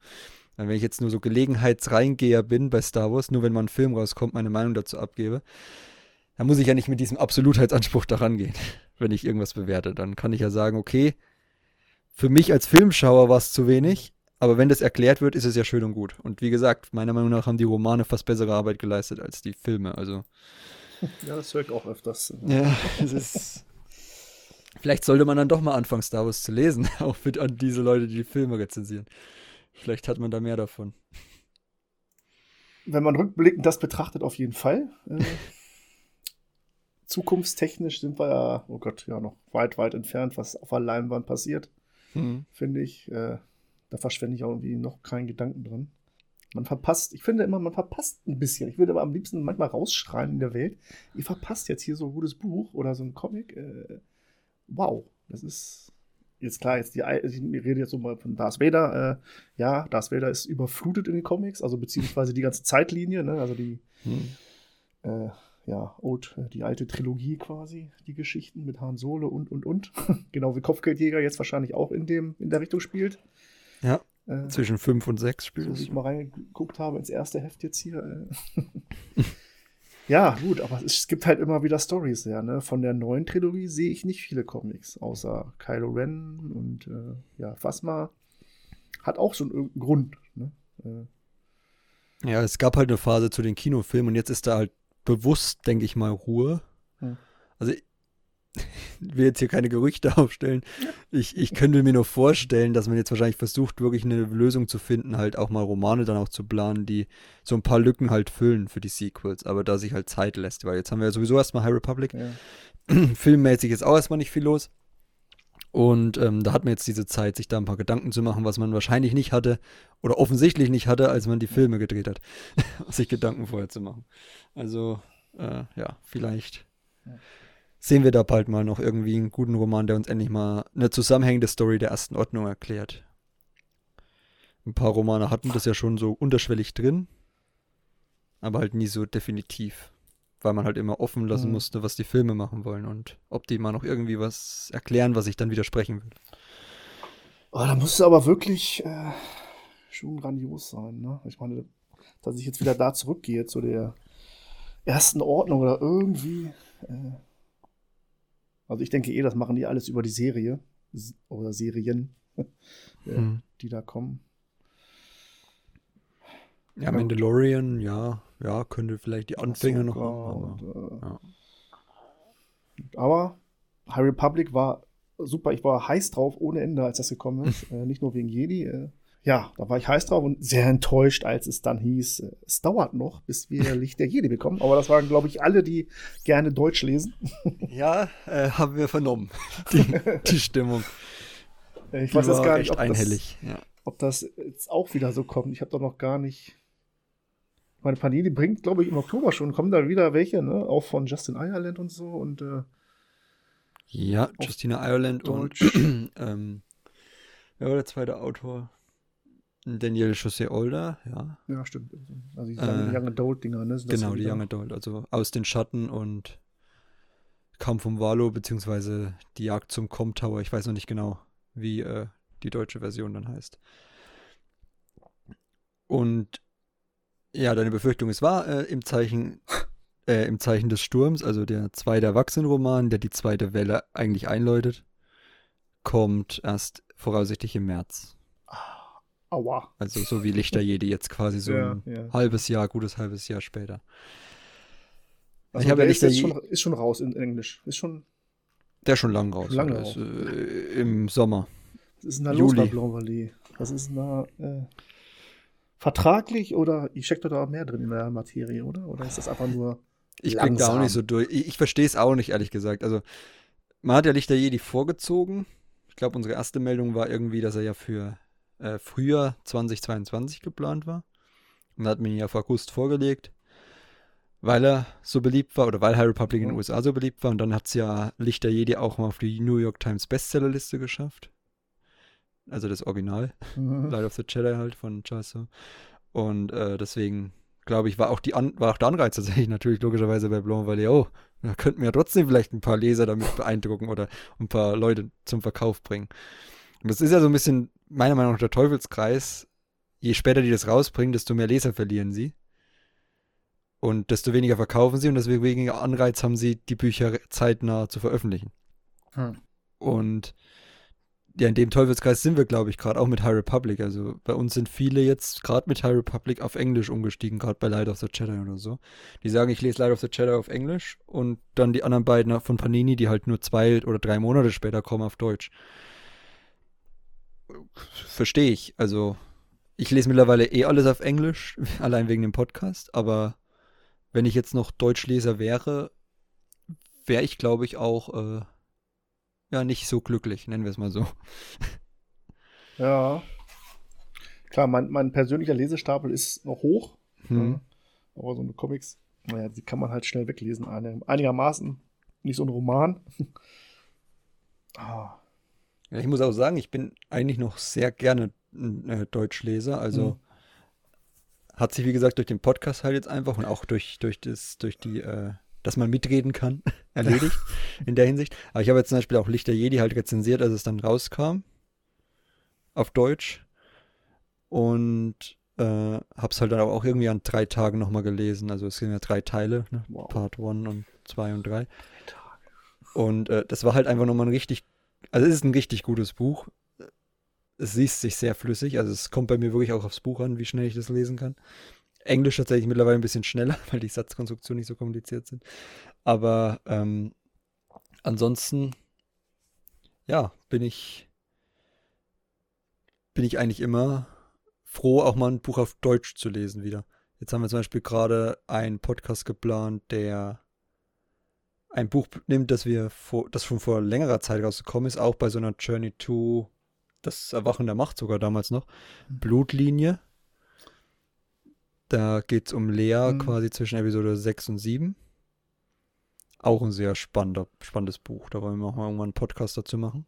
Wenn ich jetzt nur so Gelegenheitsreingeher bin bei Star Wars, nur wenn mal ein Film rauskommt, meine Meinung dazu abgebe, dann muss ich ja nicht mit diesem Absolutheitsanspruch daran gehen wenn ich irgendwas bewerte. Dann kann ich ja sagen, okay, für mich als Filmschauer war es zu wenig, aber wenn das erklärt wird, ist es ja schön und gut. Und wie gesagt, meiner Meinung nach haben die Romane fast bessere Arbeit geleistet als die Filme. Also. Ja, das höre ich auch öfters. Ja, es ist. Vielleicht sollte man dann doch mal anfangen, Star Wars zu lesen, auch für an diese Leute, die die Filme rezensieren. Vielleicht hat man da mehr davon. Wenn man rückblickend das betrachtet, auf jeden Fall. Äh, zukunftstechnisch sind wir ja, oh Gott, ja noch weit, weit entfernt, was auf der Leinwand passiert, mhm. finde ich. Äh, da verschwende ich auch irgendwie noch keinen Gedanken drin. Man verpasst, ich finde immer, man verpasst ein bisschen. Ich würde aber am liebsten manchmal rausschreien in der Welt. Ihr verpasst jetzt hier so ein gutes Buch oder so ein Comic. Äh, wow, das ist jetzt klar, jetzt die, ich rede jetzt so mal von Darth Vader. Äh, ja, Darth Vader ist überflutet in den Comics, also beziehungsweise die ganze Zeitlinie, ne? also die, hm. äh, ja, Old, äh, die alte Trilogie quasi, die Geschichten mit Han Solo und, und, und. genau wie Kopfgeldjäger jetzt wahrscheinlich auch in, dem, in der Richtung spielt. Ja, äh, zwischen 5 und 6 spielt So wie ich mal reingeguckt habe ins erste Heft jetzt hier. Ja, gut, aber es gibt halt immer wieder Stories, ja, ne? Von der neuen Trilogie sehe ich nicht viele Comics, außer Kylo Ren und äh, ja, Phasma. Hat auch so einen Grund, ne? Äh. ja, es gab halt eine Phase zu den Kinofilmen und jetzt ist da halt bewusst, denke ich mal, Ruhe. Hm. Also will jetzt hier keine Gerüchte aufstellen. Ich, ich könnte mir nur vorstellen, dass man jetzt wahrscheinlich versucht, wirklich eine Lösung zu finden, halt auch mal Romane dann auch zu planen, die so ein paar Lücken halt füllen für die Sequels, aber da sich halt Zeit lässt, weil jetzt haben wir ja sowieso erstmal High Republic. Ja. Filmmäßig ist auch erstmal nicht viel los. Und ähm, da hat man jetzt diese Zeit, sich da ein paar Gedanken zu machen, was man wahrscheinlich nicht hatte oder offensichtlich nicht hatte, als man die Filme gedreht hat, sich Gedanken vorher zu machen. Also, äh, ja, vielleicht sehen wir da bald mal noch irgendwie einen guten Roman, der uns endlich mal eine zusammenhängende Story der ersten Ordnung erklärt. Ein paar Romane hatten das ja schon so unterschwellig drin, aber halt nie so definitiv weil man halt immer offen lassen Mhm. musste, was die Filme machen wollen und ob die mal noch irgendwie was erklären, was ich dann widersprechen will. Oh, da muss es aber wirklich äh, schon grandios sein, ne? Ich meine, dass ich jetzt wieder da zurückgehe zu der ersten Ordnung oder irgendwie. Äh, also ich denke eh, das machen die alles über die Serie oder Serien, äh, Hm. die da kommen. Ja, Mandalorian, ja, ja, könnte vielleicht die Anfänge noch haben. und, Aber, äh, ja. Aber High Republic war super. Ich war heiß drauf ohne Ende, als das gekommen ist. äh, nicht nur wegen Jedi. Äh, ja, da war ich heiß drauf und sehr enttäuscht, als es dann hieß, äh, es dauert noch, bis wir Licht der Jedi bekommen. Aber das waren, glaube ich, alle, die gerne Deutsch lesen. ja äh, haben wir vernommen, die, die Stimmung. Ich Die weiß jetzt gar nicht, ob das, einhellig. Ja. ob das jetzt auch wieder so kommt. Ich habe doch noch gar nicht. Meine Panini bringt, glaube ich, im Oktober schon, kommen da wieder welche, ne? Auch von Justin Ireland und so. Und äh, Ja, Justina Ireland Deutsch. und ähm, wer war der zweite Autor? Daniel José Older, ja. ja, stimmt. Also die Äh, Young, Adult-Dinger, ne? Genau, die. Young Adult, also aus den Schatten und Kampf um Valo, beziehungsweise die Jagd zum Com Tower. Ich weiß noch nicht genau, wie äh, die deutsche Version dann heißt. Und ja, deine Befürchtung ist wahr, äh, im Zeichen, äh, im Zeichen des Sturms, also der zweite Erwachsenenroman, der die zweite Welle eigentlich einläutet, kommt erst voraussichtlich im März. Aua. Also so wie Lichter Jedi jetzt quasi so Ja, ein ja. halbes Jahr, gutes halbes Jahr später. Also Ich habe der ja ist, jetzt der schon, ist schon raus in Englisch. Ist schon, Der ist schon lang raus. Lange Der ist, raus. äh, Im Sommer. was ist denn da los Juli. bei Blanc? Was ist denn da äh, vertraglich oder ich steckt da mehr drin in der Materie, oder? Oder ist das einfach nur Ich blick da auch Langsam. nicht so durch. Ich, ich verstehe es auch nicht, ehrlich gesagt. Also, man hat ja Lichter Jedi vorgezogen. Ich glaube, unsere erste Meldung war irgendwie, dass er ja für äh, Frühjahr 2022 geplant war. Und hat man ihn ja auf August vorgelegt, weil er so beliebt war oder weil High Republic in den Mhm. USA so beliebt war. Und dann hat es ja Lichter Jedi auch mal auf die New York Times Bestsellerliste geschafft. Also das Original. Mhm. Light of the Jedi halt von Charles. Und äh, deswegen, glaube ich, war auch, die An war auch der Anreiz tatsächlich natürlich logischerweise bei Blanc Valley, oh, da könnten wir ja trotzdem vielleicht ein paar Leser damit beeindrucken oder ein paar Leute zum Verkauf bringen. Und das ist ja so ein bisschen, meiner Meinung nach, der Teufelskreis. Je später die das rausbringen, desto mehr Leser verlieren sie. Und desto weniger verkaufen sie und deswegen weniger Anreiz haben sie, die Bücher zeitnah zu veröffentlichen. Hm. Und ja, in dem Teufelskreis sind wir, glaube ich, gerade auch mit High Republic. Also bei uns sind viele jetzt gerade mit High Republic auf Englisch umgestiegen, gerade bei Light of the Jedi oder so. Die sagen, ich lese Light of the Jedi auf Englisch und dann die anderen beiden von Panini, die halt nur zwei oder drei Monate später kommen auf Deutsch. Verstehe ich. Also ich lese mittlerweile eh alles auf Englisch, allein wegen dem Podcast, aber wenn ich jetzt noch Deutschleser wäre, wäre ich, glaube ich, auch äh, ja nicht so glücklich, nennen wir es mal so. Ja. Klar, mein, mein persönlicher Lesestapel ist noch hoch. Hm. Ja. Aber so eine Comics, naja, die kann man halt schnell weglesen. Einigermaßen. Nicht so ein Roman. ah. Ja, ich muss auch sagen, ich bin eigentlich noch sehr gerne äh, Deutschleser. Also Mhm. hat sich, wie gesagt, durch den Podcast halt jetzt einfach und auch durch, durch das, durch die, äh, dass man mitreden kann, erledigt in der Hinsicht. Aber ich habe jetzt zum Beispiel auch Lichter Jedi halt rezensiert, als es dann rauskam. Auf Deutsch. Und äh, habe es halt dann aber auch irgendwie an drei Tagen nochmal gelesen. Also es sind ja drei Teile, ne? Wow. Part 1 und 2 und 3. Und äh, das war halt einfach nochmal ein richtig, also es ist ein richtig gutes Buch. Es liest sich sehr flüssig, also es kommt bei mir wirklich auch aufs Buch an, wie schnell ich das lesen kann. Englisch tatsächlich mittlerweile ein bisschen schneller, weil die Satzkonstruktionen nicht so kompliziert sind. Aber ähm, ansonsten, ja, bin ich, bin ich eigentlich immer froh, auch mal ein Buch auf Deutsch zu lesen wieder. Jetzt haben wir zum Beispiel gerade einen Podcast geplant, der ein Buch nimmt, das wir vor, das schon vor längerer Zeit rausgekommen ist, auch bei so einer Journey to das Erwachen der Macht sogar damals noch. Mhm. Blutlinie. Da geht es um Lea Mhm. quasi zwischen Episode 6 und 7. Auch ein sehr spannender, spannendes Buch. Da wollen wir auch mal irgendwann einen Podcast dazu machen.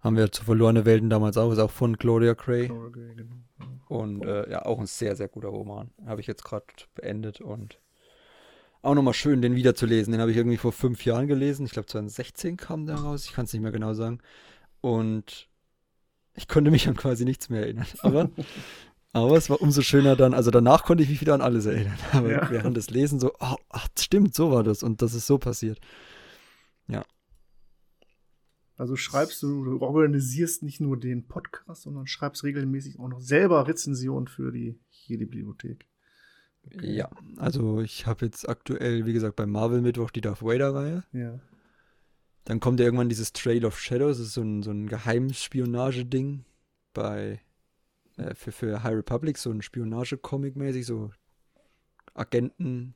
Haben wir zu Verlorene Welten damals auch, ist auch von Claudia Gray. Okay, genau. Und äh, ja, auch ein sehr, sehr guter Roman. Habe ich jetzt gerade beendet und auch nochmal schön, den wiederzulesen. Den habe ich irgendwie vor fünf Jahren gelesen. Ich glaube, 2016 kam der raus. Ich kann es nicht mehr genau sagen. Und ich konnte mich an quasi nichts mehr erinnern. Aber, aber es war umso schöner dann. Also danach konnte ich mich wieder an alles erinnern. Aber Ja. während des Lesens so, oh, ach, stimmt, so war das. Und das ist so passiert. Also schreibst du, du organisierst nicht nur den Podcast, sondern schreibst regelmäßig auch noch selber Rezensionen für die jede Bibliothek. Ja, also ich habe jetzt aktuell, wie gesagt, beim Marvel Mittwoch die Darth Vader-Reihe. Ja. Dann kommt ja irgendwann dieses Trail of Shadows, das ist so ein, so ein Geheimspionage-Ding bei äh, für, für High Republic, so ein Spionage-Comic mäßig, so Agenten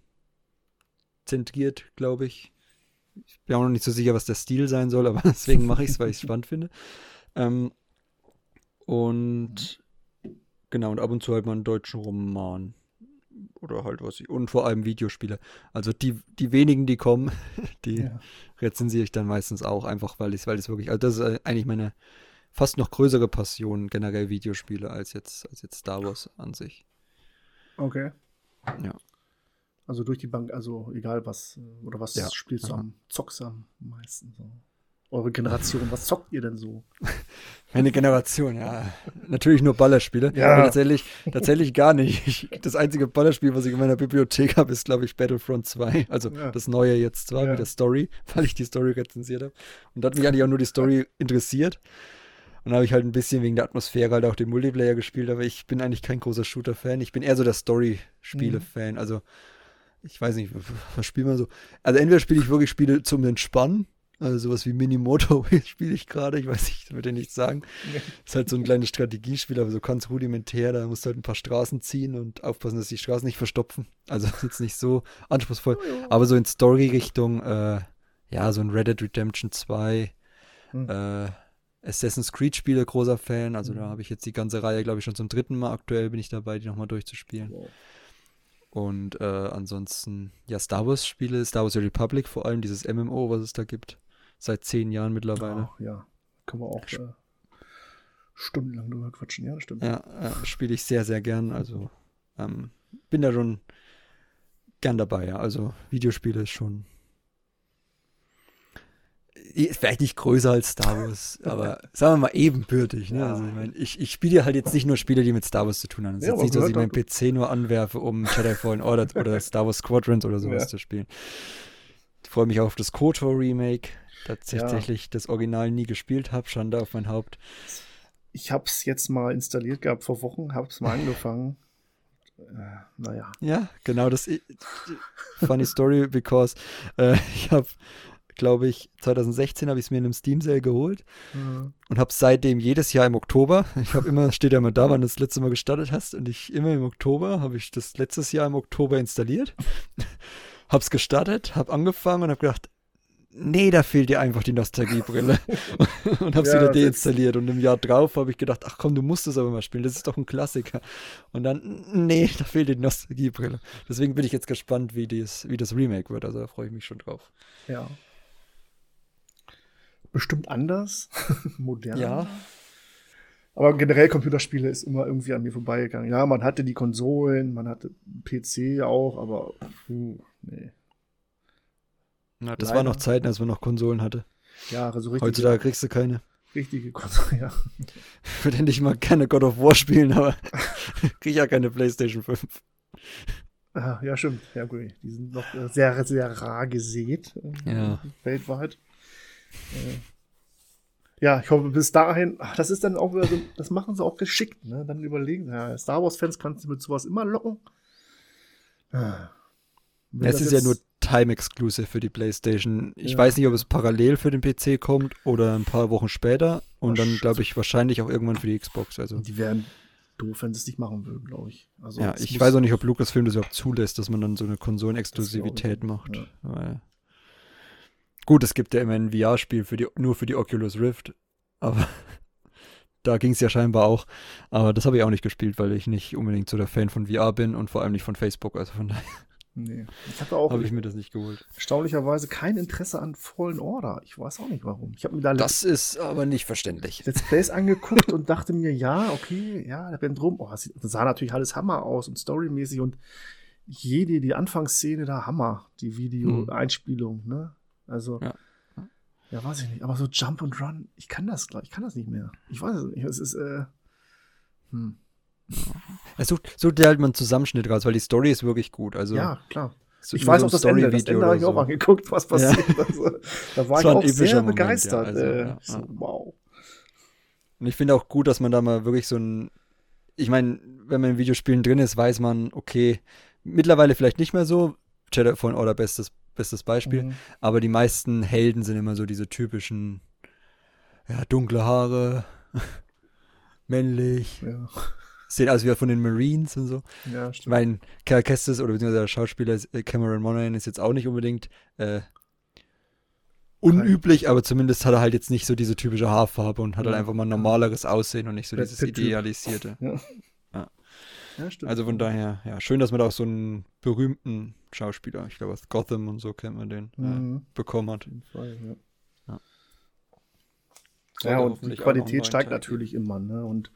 zentriert, glaube ich. Ich bin auch noch nicht so sicher, was der Stil sein soll, aber deswegen mache ich es, weil ich es spannend finde. Ähm, und genau, und ab und zu halt mal einen deutschen Roman. Oder halt was ich. Und vor allem Videospiele. Also die, die wenigen, die kommen, die Ja. rezensiere ich dann meistens auch, einfach weil ich weil es wirklich, also das ist äh, eigentlich meine fast noch größere Passion, generell Videospiele, als jetzt, als jetzt Star Wars an sich. Okay. Ja. Also durch die Bank, also egal was, äh, oder was Ja, spielst du ja. am, zockst am meisten so? Eure Generation, was zockt ihr denn so? Meine Generation, ja. Natürlich nur Ballerspiele. Ja. Aber tatsächlich, tatsächlich gar nicht. Ich, das einzige Ballerspiel, was ich in meiner Bibliothek habe, ist, glaube ich, Battlefront 2. Also Ja. das neue jetzt zwar Ja. mit der Story, weil ich die Story rezensiert habe. Und da hat mich eigentlich auch nur die Story interessiert. Und da habe ich halt ein bisschen wegen der Atmosphäre halt auch den Multiplayer gespielt, aber ich bin eigentlich kein großer Shooter-Fan. Ich bin eher so der Story-Spiele-Fan. Also, ich weiß nicht, was spielt man so? Also, entweder spiele ich wirklich Spiele zum Entspannen. Also sowas wie Minimoto spiele ich gerade. Ich weiß nicht, ich würde nichts sagen. Ist halt so ein kleines Strategiespiel, aber so ganz rudimentär. Da musst du halt ein paar Straßen ziehen und aufpassen, dass die Straßen nicht verstopfen. Also ist jetzt nicht so anspruchsvoll. Aber so in Story-Richtung, äh, ja, so ein Red Dead Redemption 2, Hm. äh, Assassin's Creed-Spiele, großer Fan. Also da Mhm. habe ich jetzt die ganze Reihe, glaube ich, schon zum dritten Mal aktuell bin ich dabei, die nochmal durchzuspielen. Wow. Und äh, ansonsten, ja, Star Wars-Spiele, Star Wars The Republic vor allem, dieses MMO, was es da gibt. Seit zehn Jahren mittlerweile. Oh, ja, können wir auch äh, stundenlang drüber quatschen. Ja, das stimmt. Ja, äh, spiele ich sehr, sehr gern. Also ähm, bin da schon gern dabei, ja. Also Videospiele ist schon. Ist vielleicht nicht größer als Star Wars, aber sagen wir mal ebenbürtig. Ne? Ja. Also, ich, mein, ich, ich spiele halt jetzt nicht nur Spiele, die mit Star Wars zu tun haben. Es ist Ja, jetzt nicht so, dass ich meinen PC nur anwerfe, um Jedi Fallen Order oder Star Wars Squadrons oder sowas Ja. zu spielen. Ich freue mich auch auf das KOTOR Remake, tatsächlich das Original nie gespielt habe. Schande auf mein Haupt. Ich habe es jetzt mal installiert gehabt vor Wochen, habe es mal angefangen. Äh, naja. Ja, genau das. Funny Story, because äh, ich habe, glaube ich, 2016 habe ich es mir in einem Steam Sale geholt Mhm. und habe seitdem jedes Jahr im Oktober, ich habe immer, steht ja immer da, wann du das letzte Mal gestartet hast und ich immer im Oktober, habe ich das letztes Jahr im Oktober installiert, habe es gestartet, habe angefangen und habe gedacht, nee, da fehlt dir einfach die Nostalgiebrille und habe Ja, wieder das- deinstalliert und im Jahr drauf habe ich gedacht, ach komm, du musst es aber mal spielen, das ist doch ein Klassiker und dann, nee, da fehlt dir die Nostalgiebrille. Deswegen bin ich jetzt gespannt, wie, dies, wie das Remake wird, also da freue ich mich schon drauf. Ja. Bestimmt anders, modern. Ja. Aber generell Computerspiele ist immer irgendwie an mir vorbeigegangen. Ja, man hatte die Konsolen, man hatte PC auch, aber puh, nee. Ja, das Leider. war noch Zeiten, als man noch Konsolen hatte. Jahre so richtig. Heutzutage kriegst du keine. richtige Konsolen, ja. Ich würde endlich mal gerne God of War spielen, aber krieg ja keine PlayStation 5. Ah, Ja, stimmt. Ja, gut. Die sind noch äh, sehr, sehr rar gesät. äh, Ja. Weltweit. Äh, Ja, ich hoffe, bis dahin, ach, das ist dann auch wieder so, das machen sie auch geschickt, ne? Dann überlegen, ja, Star Wars-Fans kannst du mit sowas immer locken. Ah. Wenn Es das ist ja nur Time Exclusive für die PlayStation. Ich Ja. weiß nicht, ob es parallel für den PC kommt oder ein paar Wochen später und dann glaube ich wahrscheinlich auch irgendwann für die Xbox. Also Die wären doof, wenn sie es nicht machen würden, glaube ich. Also, ja, ich weiß auch nicht, ob Lucasfilm das überhaupt zulässt, dass man dann so eine Konsolenexklusivität macht. nicht, Weil, gut, es gibt ja immer ein VR-Spiel für die, nur für die Oculus Rift, aber da ging es ja scheinbar auch. Aber das habe ich auch nicht gespielt, weil ich nicht unbedingt so der Fan von VR bin und vor allem nicht von Facebook. Also von daher Nee. Ich hatte auch habe ich mir das nicht geholt. erstaunlicherweise kein Interesse an Fallen Order. Ich weiß auch nicht warum. Ich habe mir da Das ist aber nicht verständlich. Let's Plays angeguckt und dachte mir, ja, okay, ja, da bin drum. Oh, das sah natürlich alles Hammer aus und storymäßig und jede, die Anfangsszene da Hammer, die Video-Einspielung, ne? Also, Ja. ja. weiß ich nicht. Aber so Jump und Run, ich kann das, glaub ich kann das nicht mehr. Ich weiß es nicht. Es ist, äh, hm. Er sucht, sucht dir halt mal einen Zusammenschnitt raus, weil die Story ist wirklich gut. Also ja, klar. so- Ich weiß so auch das Ende. Das Ende habe ich oder auch so. angeguckt, was passiert. Also, da war ich auch sehr Moment, ja. begeistert. Also, äh, ja, ich so, ja. wow. Und ich finde auch gut, dass man da mal wirklich so ein. Ich meine, wenn man in Videospielen drin ist, weiß man, okay, mittlerweile vielleicht nicht mehr so. Jedi Fallen Order bestes, bestes Beispiel. Mhm. Aber die meisten Helden sind immer so diese typischen, ja, dunkle Haare, männlich, Ja, sehen aus wie von den Marines und so. ja, stimmt. meine, Cal Kestis oder beziehungsweise der Schauspieler äh, Cameron Monaghan ist jetzt auch nicht unbedingt äh, unüblich, aber zumindest hat er halt jetzt nicht so diese typische Haarfarbe und hat halt Ja. einfach mal ein normaleres Aussehen und nicht so dieses idealisierte. Ja, stimmt. Also von daher, ja, schön, dass man da auch so einen berühmten Schauspieler, ich glaube aus Gotham und so kennt man den, äh, Mhm. bekommen hat. Fall, ja. Ja. Ja, und die Qualität steigt natürlich immer, ne? Und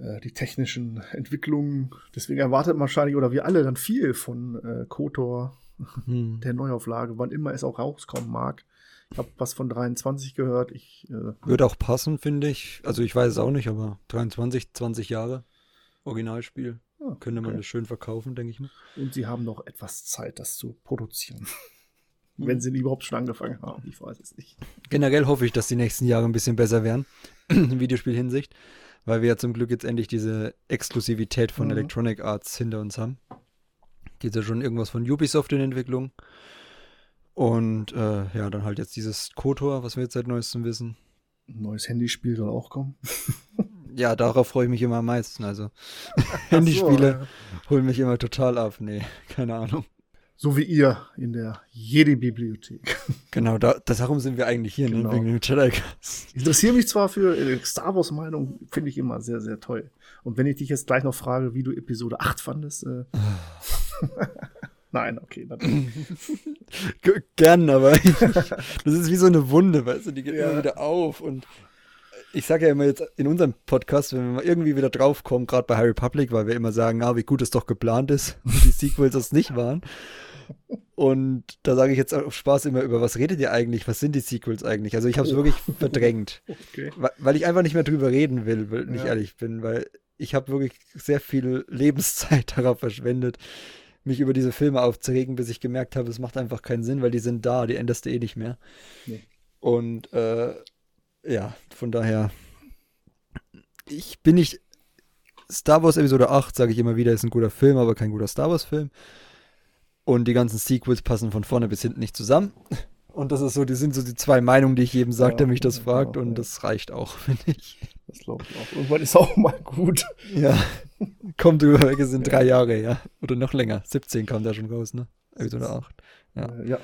äh, die technischen Entwicklungen, deswegen erwartet man wahrscheinlich, oder wir alle dann viel von äh, KOTOR, Hm. der Neuauflage, wann immer es auch rauskommen mag. Ich habe was von 23 gehört. Ich, äh, Würde auch passen, finde ich. Also ich weiß es auch nicht, aber 23, 20 Jahre Originalspiel. Ja, Könnte man okay. das schön verkaufen, denke ich mal. und sie haben noch etwas Zeit, das zu produzieren. Mhm. Wenn sie überhaupt schon angefangen haben, ich weiß es nicht. Generell hoffe ich, dass die nächsten Jahre ein bisschen besser werden in Videospielhinsicht, weil wir ja zum Glück jetzt endlich diese Exklusivität von Mhm. Electronic Arts hinter uns haben. Geht ja schon irgendwas von Ubisoft in Entwicklung. Und äh, ja, dann halt jetzt dieses KOTOR, was wir jetzt seit neuestem wissen. Ein neues Handyspiel soll auch kommen. Ja, darauf freue ich mich immer am meisten. Also Handyspiele So, holen mich immer total ab. Nee, keine Ahnung. So wie ihr in der Jedi-Bibliothek. Genau, da, darum sind wir eigentlich hier, Genau. ne? wegen dem Jedi-Cast. Ich interessiere mich zwar für äh, Star Wars Meinung, finde ich immer sehr, sehr toll. Und wenn ich dich jetzt gleich noch frage, wie du Episode 8 fandest, äh, Nein, okay. Gern, aber ich, das ist wie so eine Wunde, weißt du, die geht Ja. immer wieder auf. Und ich sage ja immer jetzt in unserem Podcast, wenn wir mal irgendwie wieder draufkommen, gerade bei Harry Public, weil wir immer sagen, ah, wie gut es doch geplant ist und die Sequels das nicht waren. Und da sage ich jetzt auf Spaß immer über, was redet ihr eigentlich? Was sind die Sequels eigentlich? Also ich habe es Oh. wirklich verdrängt, okay. weil, ich einfach nicht mehr drüber reden will, weil ich Ja. ehrlich bin, weil ich habe wirklich sehr viel Lebenszeit darauf verschwendet, mich über diese Filme aufzuregen, bis ich gemerkt habe, es macht einfach keinen Sinn, weil die sind da, die änderst du eh nicht mehr. Nee. Und äh, ja, von daher, ich bin nicht. Star Wars Episode 8, sage ich immer wieder, ist ein guter Film, aber kein guter Star Wars Film. Und die ganzen Sequels passen von vorne bis hinten nicht zusammen. Und das ist so, die sind so die zwei Meinungen, die ich jedem sage, Ja, der mich das ja, fragt. ja. Und das reicht auch, finde ich. Das glaube ich auch. Irgendwann ist auch mal gut. Ja. Kommt drüber weg, es sind drei Jahre, ja. Oder noch länger. 17 kam da schon raus, ne? Episode 8. Ja. Ja.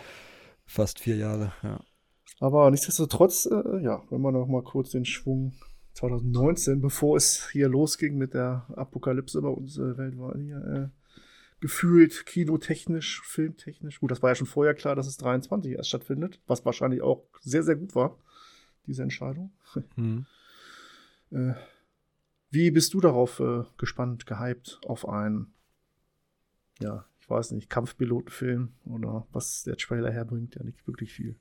Fast vier Jahre, ja. Aber nichtsdestotrotz, äh, ja, wenn man noch mal kurz den Schwung 2019, bevor es hier losging mit der Apokalypse bei uns äh, weltweit hier, äh, gefühlt kinotechnisch, filmtechnisch. Gut, das war ja schon vorher klar, dass es 23 erst stattfindet, was wahrscheinlich auch sehr, sehr gut war, diese Entscheidung. Hm. Äh, wie bist du darauf äh, gespannt, gehypt auf einen, ja, ich weiß nicht, Kampfpilotenfilm oder was der Trailer herbringt? Ja, nicht wirklich viel.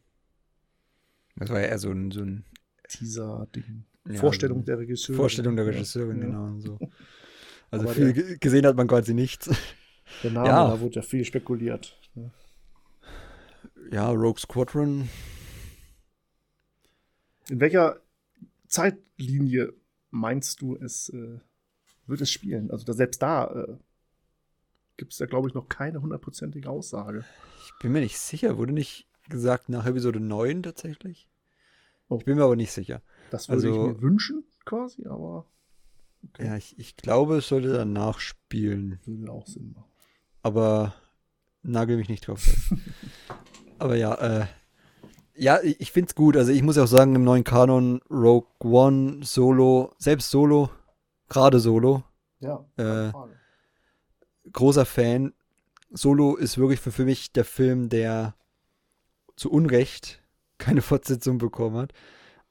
Das war ja eher so ein, so ein Teaser-Ding. Ja, Vorstellung der Regisseurin. Vorstellung der Regisseurin, ja. genau. So. Also Aber viel gesehen hat man quasi nichts. Der Name, Ja. da wurde ja viel spekuliert. ne? Ja, Rogue Squadron. In welcher Zeitlinie meinst du, es äh, wird es spielen? Also da, selbst da, äh, gibt es da, glaube ich, noch keine hundertprozentige Aussage. Ich bin mir nicht sicher. Wurde nicht gesagt nach Episode 9 tatsächlich? Oh. Ich bin mir aber nicht sicher. Das würde Also- ich mir wünschen, quasi, aber okay. Ja, ich, ich glaube, es sollte danach spielen. würde auch Sinn machen. Aber nagel mich nicht drauf aber ja, äh, ja, ich, finde es gut. Also ich muss auch sagen, im neuen Kanon Rogue One, Solo, selbst Solo, gerade Solo, Ja, Äh, großer Fan. Solo ist wirklich für, für mich der Film, der zu Unrecht keine Fortsetzung bekommen hat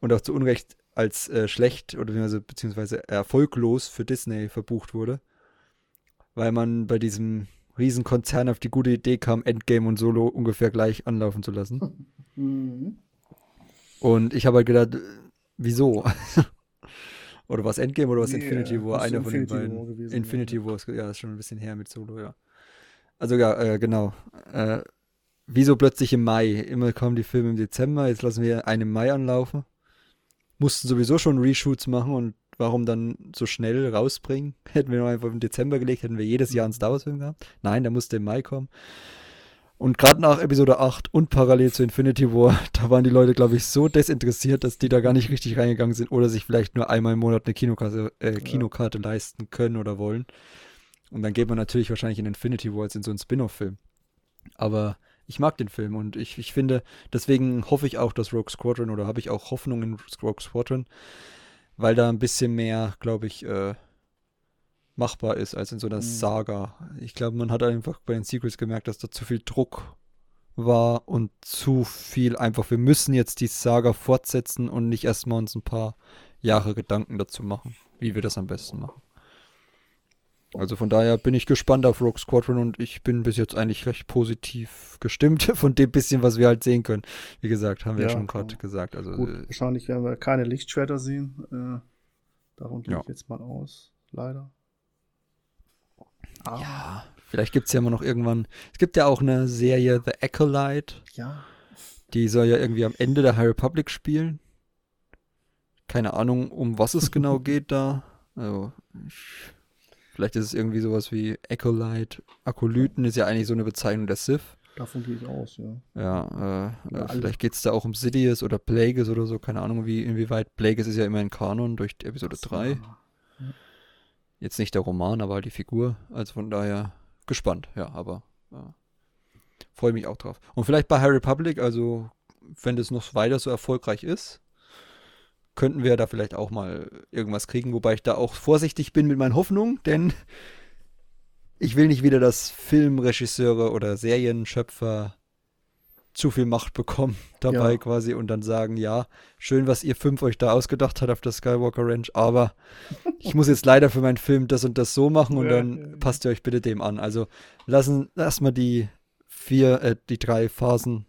und auch zu Unrecht als äh, schlecht oder beziehungsweise, beziehungsweise erfolglos für Disney verbucht wurde, weil man bei diesem Riesenkonzern auf die gute Idee kam, Endgame und Solo ungefähr gleich anlaufen zu lassen. Mhm. Und ich habe halt gedacht, äh, wieso? oder was Endgame oder was Nee, Infinity War? Einer von den beiden. War gewesen Infinity. War, ist- ja, ist schon ein bisschen her mit Solo, ja. Also ja, äh, genau. Äh, wieso plötzlich im Mai? Immer kommen die Filme im Dezember, jetzt lassen wir einen im Mai anlaufen. Mussten sowieso schon Reshoots machen und warum dann so schnell rausbringen? Hätten wir noch einfach im Dezember gelegt, hätten wir jedes Jahr einen Star Wars Film gehabt. Nein, der musste im Mai kommen. Und gerade nach Episode 8 und parallel zu Infinity War, da waren die Leute, glaube ich, so desinteressiert, dass die da gar nicht richtig reingegangen sind oder sich vielleicht nur einmal im Monat eine Kinokarte, äh, Kinokarte leisten können oder wollen. Und dann geht man natürlich wahrscheinlich in Infinity War jetzt in so einen Spin-off-Film. Aber ich mag den Film und ich, ich finde, deswegen hoffe ich auch, dass Rogue Squadron oder habe ich auch Hoffnung in Rogue Squadron, weil da ein bisschen mehr, glaube ich, äh, machbar ist als in so einer Mhm. Saga. Ich glaube, man hat einfach bei den Sequels gemerkt, dass da zu viel Druck war und zu viel einfach, wir müssen jetzt die Saga fortsetzen und nicht erstmal uns ein paar Jahre Gedanken dazu machen, wie wir das am besten machen. Also von daher bin ich gespannt auf Rogue Squadron und ich bin bis jetzt eigentlich recht positiv gestimmt von dem bisschen, was wir halt sehen können. Wie gesagt, haben wir ja, Ja, schon gerade gesagt. Also Gut, äh, wahrscheinlich werden wir keine Lichtschwerter sehen. Äh, davon gehe Ja. ich jetzt mal aus, leider. Ah, ja, vielleicht gibt es ja immer noch irgendwann. Es gibt ja auch eine Serie The Acolyte. ja. Die soll ja irgendwie am Ende der High Republic spielen. Keine Ahnung, um was es genau geht da. Also, ich, vielleicht ist es irgendwie sowas wie Acolyte. Akolyten ist ja eigentlich so eine Bezeichnung der Sith. Davon gehe ich aus, ja. Ja, äh, äh, vielleicht geht es da auch um Sidious oder Plagueis oder so. Keine Ahnung, wie, inwieweit. Plagueis ist ja immer in Kanon durch Episode 3. Jetzt nicht der Roman, aber halt die Figur. Also von daher gespannt, ja, aber äh, freue mich auch drauf. Und vielleicht bei High Republic, also wenn das noch weiter so erfolgreich ist, könnten wir da vielleicht auch mal irgendwas kriegen, wobei ich da auch vorsichtig bin mit meinen Hoffnungen, denn ich will nicht wieder, dass Filmregisseure oder Serienschöpfer zu viel Macht bekommen dabei Ja. quasi und dann sagen, ja, schön, was ihr fünf euch da ausgedacht habt auf der Skywalker Ranch, aber ich muss jetzt leider für meinen Film das und das so machen und Ja, dann ja, passt ihr euch bitte dem an. Also lassen erstmal die vier, äh, die drei Phasen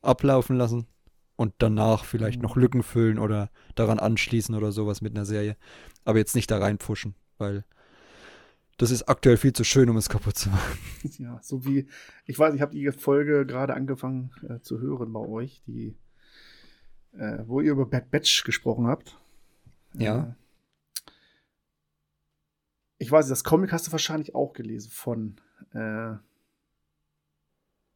ablaufen lassen und danach vielleicht Mhm. noch Lücken füllen oder daran anschließen oder sowas mit einer Serie. Aber jetzt nicht da reinpfuschen, weil das ist aktuell viel zu schön, um es kaputt zu machen. Ja, so wie, ich weiß, ich habe die Folge gerade angefangen äh, zu hören bei euch, die, äh, wo ihr über Bad Batch gesprochen habt. Ja. Äh, ich weiß, das Comic hast du wahrscheinlich auch gelesen von, äh,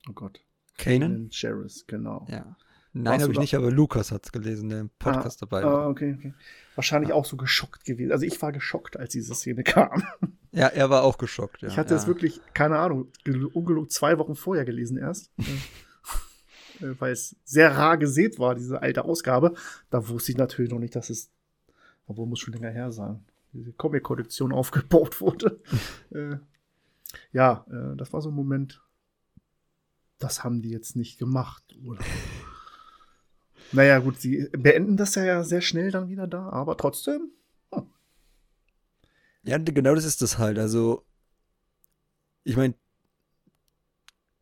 oh Gott, Kanan? Sherris, genau. Ja. Nein, habe ich nicht, aber Lukas hat es gelesen, der im Podcast dabei war. Ah, okay, okay. Wahrscheinlich auch so geschockt gewesen. Also ich war geschockt, als diese Szene kam. Ja, er war auch geschockt. Ja. ich hatte ja. es wirklich, keine Ahnung, gel- ungelogen zwei Wochen vorher gelesen erst. äh, weil es sehr rar gesät war, diese alte Ausgabe. Da wusste ich natürlich noch nicht, dass es, obwohl muss schon länger her sein, diese Comic-Kollektion aufgebaut wurde. äh, ja, äh, das war so ein Moment, das haben die jetzt nicht gemacht, oder? Naja, gut, sie beenden das ja sehr schnell dann wieder da, aber trotzdem, Ja, genau das ist das halt. Also, ich meine,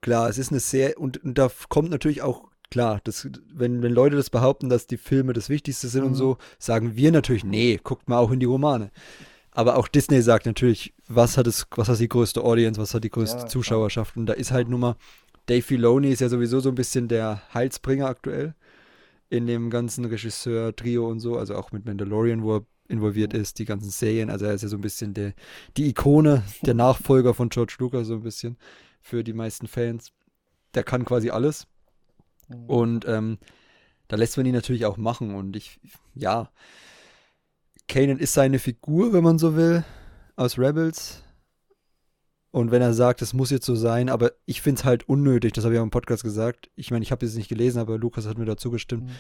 klar, es ist eine sehr, und, und da kommt natürlich auch, klar, das, wenn, wenn Leute das behaupten, dass die Filme das Wichtigste sind und Mhm. so, sagen wir natürlich, nee, guckt mal auch in die Romane. Aber auch Disney sagt natürlich, was hat es, was hat die größte Audience, was hat die größte Ja. Zuschauerschaft. Und da ist halt nun mal, Dave Filoni ist ja sowieso so ein bisschen der Heilsbringer aktuell in dem ganzen Regisseur-Trio und so, also auch mit Mandalorian, wo er involviert ist, die ganzen Serien. Also er ist ja so ein bisschen der, die Ikone, der Nachfolger von George Lucas, so ein bisschen für die meisten Fans. Der kann quasi alles. Mhm. Und ähm, da lässt man ihn natürlich auch machen. Und ich, ja, Kanan ist seine Figur, wenn man so will, aus Rebels. Und wenn er sagt, es muss jetzt so sein, aber ich finde es halt unnötig, das habe ich auch im Podcast gesagt. Ich meine, ich habe es nicht gelesen, aber Lukas hat mir dazu gestimmt. Mhm.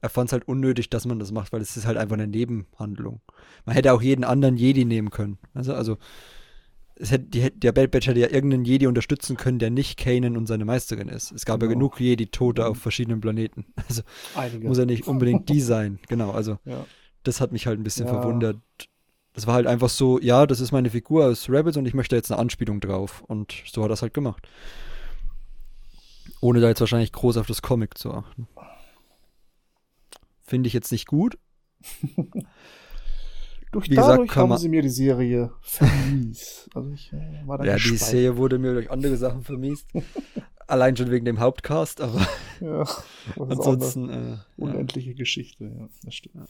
Er fand es halt unnötig, dass man das macht, weil es ist halt einfach eine Nebenhandlung. Man hätte auch jeden anderen Jedi nehmen können. Also, also es hätte, die, der Bad Batch hätte ja irgendeinen Jedi unterstützen können, der nicht Kanan und seine Meisterin ist. Es gab ja Genau. genug Jedi-Tote auf verschiedenen Planeten. Also Einige. muss ja nicht unbedingt die sein. Genau, also ja. das hat mich halt ein bisschen Ja. verwundert. Das war halt einfach so, ja, das ist meine Figur aus Rebels und ich möchte jetzt eine Anspielung drauf. Und so hat er es halt gemacht. Ohne da jetzt wahrscheinlich groß auf das Comic zu achten. Finde ich jetzt nicht gut. Durch, Wie gesagt, dadurch kann haben man- sie mir die Serie vermies. also ich äh, war da Ja, die gespalten. Serie wurde mir durch andere Sachen vermiest. Allein schon wegen dem Hauptcast, aber Ja, ansonsten. Äh, ja. unendliche Geschichte, ja, das stimmt.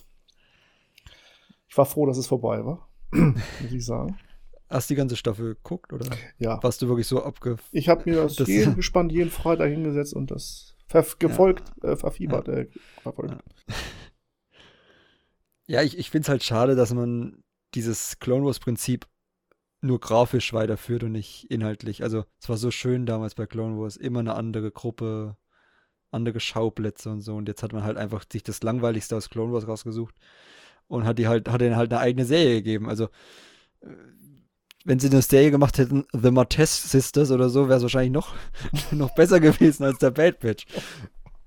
Ich war froh, dass es vorbei war, muss ich sagen. Hast du die ganze Staffel geguckt oder Ja, warst du wirklich so abge. ich habe mir das, Das- jeden gespannt, jeden Freitag hingesetzt und das gefolgt, äh, verfiebert, äh, verfolgt. Ja, ich, ich finde es halt schade, dass man dieses Clone Wars-Prinzip nur grafisch weiterführt und nicht inhaltlich. Also, es war so schön damals bei Clone Wars, immer eine andere Gruppe, andere Schauplätze und so. Und jetzt hat man halt einfach sich das Langweiligste aus Clone Wars rausgesucht und hat die halt, hat denen halt eine eigene Serie gegeben. Also, äh, wenn sie eine Serie gemacht hätten, The Martez Sisters oder so, wäre es wahrscheinlich noch, noch besser gewesen als der Bad Batch.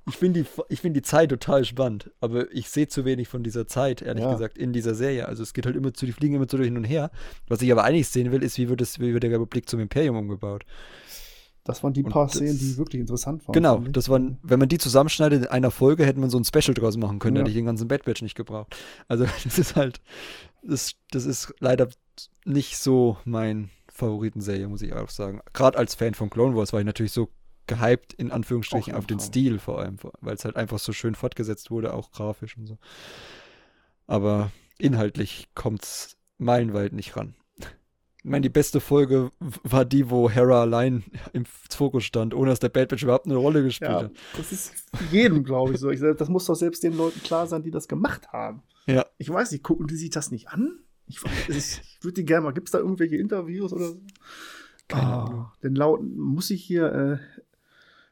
Ich finde die, ich find die Zeit total spannend, aber ich sehe zu wenig von dieser Zeit, ehrlich Ja. gesagt, in dieser Serie. Also es geht halt immer zu, die fliegen immer zu hin und her. Was ich aber eigentlich sehen will, ist, wie wird, es, wie wird der Republik zum Imperium umgebaut. Das waren die Und paar Szenen, die wirklich interessant waren. Genau, das waren, wenn man die zusammenschneidet in einer Folge, hätte man so ein Special draus machen können, Ja. hätte ich den ganzen Bad Batch nicht gebraucht. Also das ist halt, das, das ist leider nicht so mein Favoritenserie, muss ich auch sagen. Gerade als Fan von Clone Wars war ich natürlich so gehypt, in Anführungsstrichen, auf den. Stil vor allem, weil es halt einfach so schön fortgesetzt wurde, auch grafisch und so. Aber inhaltlich kommt es meilenweit nicht ran. Ich meine, die beste Folge war die, wo Hera allein im Fokus stand, ohne dass der Bad Batch überhaupt eine Rolle gespielt Ja, hat. das ist jedem, glaube ich, so. Ich, das muss doch selbst den Leuten klar sein, die das gemacht haben. Ja. Ich weiß nicht, gucken die sich das nicht an? Ich, ich, ich würde die gerne mal. Gibt es da irgendwelche Interviews oder so? Keine Ah, Ahnung. Denn laut, muss ich hier äh,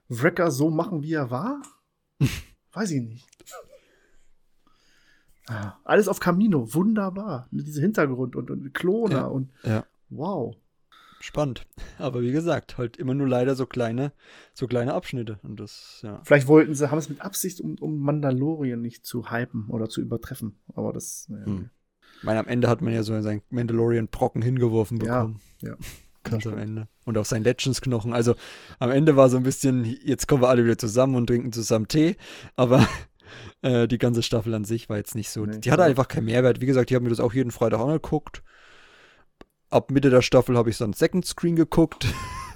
Wrecker so machen, wie er war? weiß ich nicht. Ah, alles auf Camino, wunderbar. Diese Hintergrund und, und Klone Ja. und Ja. Wow. Spannend. Aber wie gesagt, halt immer nur leider so kleine, so kleine Abschnitte. Und das, ja. Vielleicht wollten sie, haben es mit Absicht, um, um Mandalorian nicht zu hypen oder zu übertreffen. Aber das, naja, Hm. Ich meine, am Ende hat man ja so seinen Mandalorian-Brocken hingeworfen Ja, bekommen. ja. Ganz am Ende. Und auch sein Legends-Knochen. Also am Ende war so ein bisschen, jetzt kommen wir alle wieder zusammen und trinken zusammen Tee. Aber äh, die ganze Staffel an sich war jetzt nicht so. Nee, die hatte einfach keinen Mehrwert. Wie gesagt, ich habe mir das auch jeden Freitag angeguckt. Ab Mitte der Staffel habe ich dann Second Screen geguckt.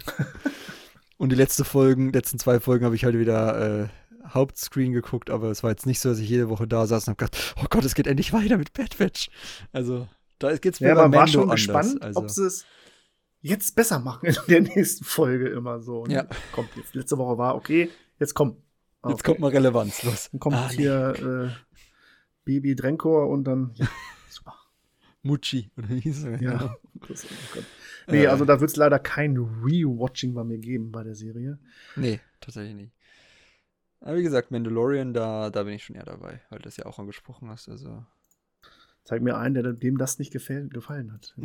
und die letzte Folgen, letzten zwei Folgen habe ich halt wieder äh, Hauptscreen geguckt, aber es war jetzt nicht so, dass ich jede Woche da saß und habe gedacht, oh Gott, es geht endlich weiter mit Bad Batch. Also, da geht's mir Ja, man war schon anders. gespannt, also. ob sie es jetzt besser machen in der nächsten Folge immer so. Und Ja. Kommt jetzt. Letzte Woche war, okay, jetzt komm. Ah, Jetzt okay. kommt mal Relevanz los. Dann kommt Ah, nee. hier äh, Baby Drenkor und dann, ja. Mucci. Oder wie hieß er? Ja. Das, oh. Nee, Äh. also da wird es leider kein Rewatching bei mir geben bei der Serie. Nee, tatsächlich nicht. Aber wie gesagt, Mandalorian, da, da bin ich schon eher dabei, weil du das ja auch angesprochen hast. Also. Zeig mir einen, der dem das nicht gefällt, gefallen hat.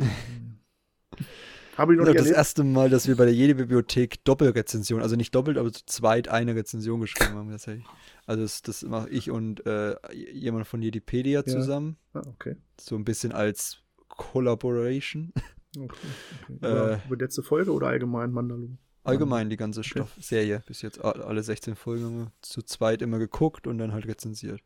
Habe ich noch Das, nicht das erlebt. erste Mal, dass wir bei der Jede-Bibliothek Doppelrezension, also nicht doppelt, aber zu zweit eine Rezension geschrieben haben. Tatsächlich. Also das, das mache ich und äh, jemand von Jedipedia Ja. zusammen. Ah, okay. So ein bisschen als Collaboration. okay, okay. Äh. über letzte Folge oder allgemein Mandalor? Allgemein die ganze Stoff Serie. Bis jetzt alle 16 Folgen haben wir zu zweit immer geguckt und dann halt rezensiert.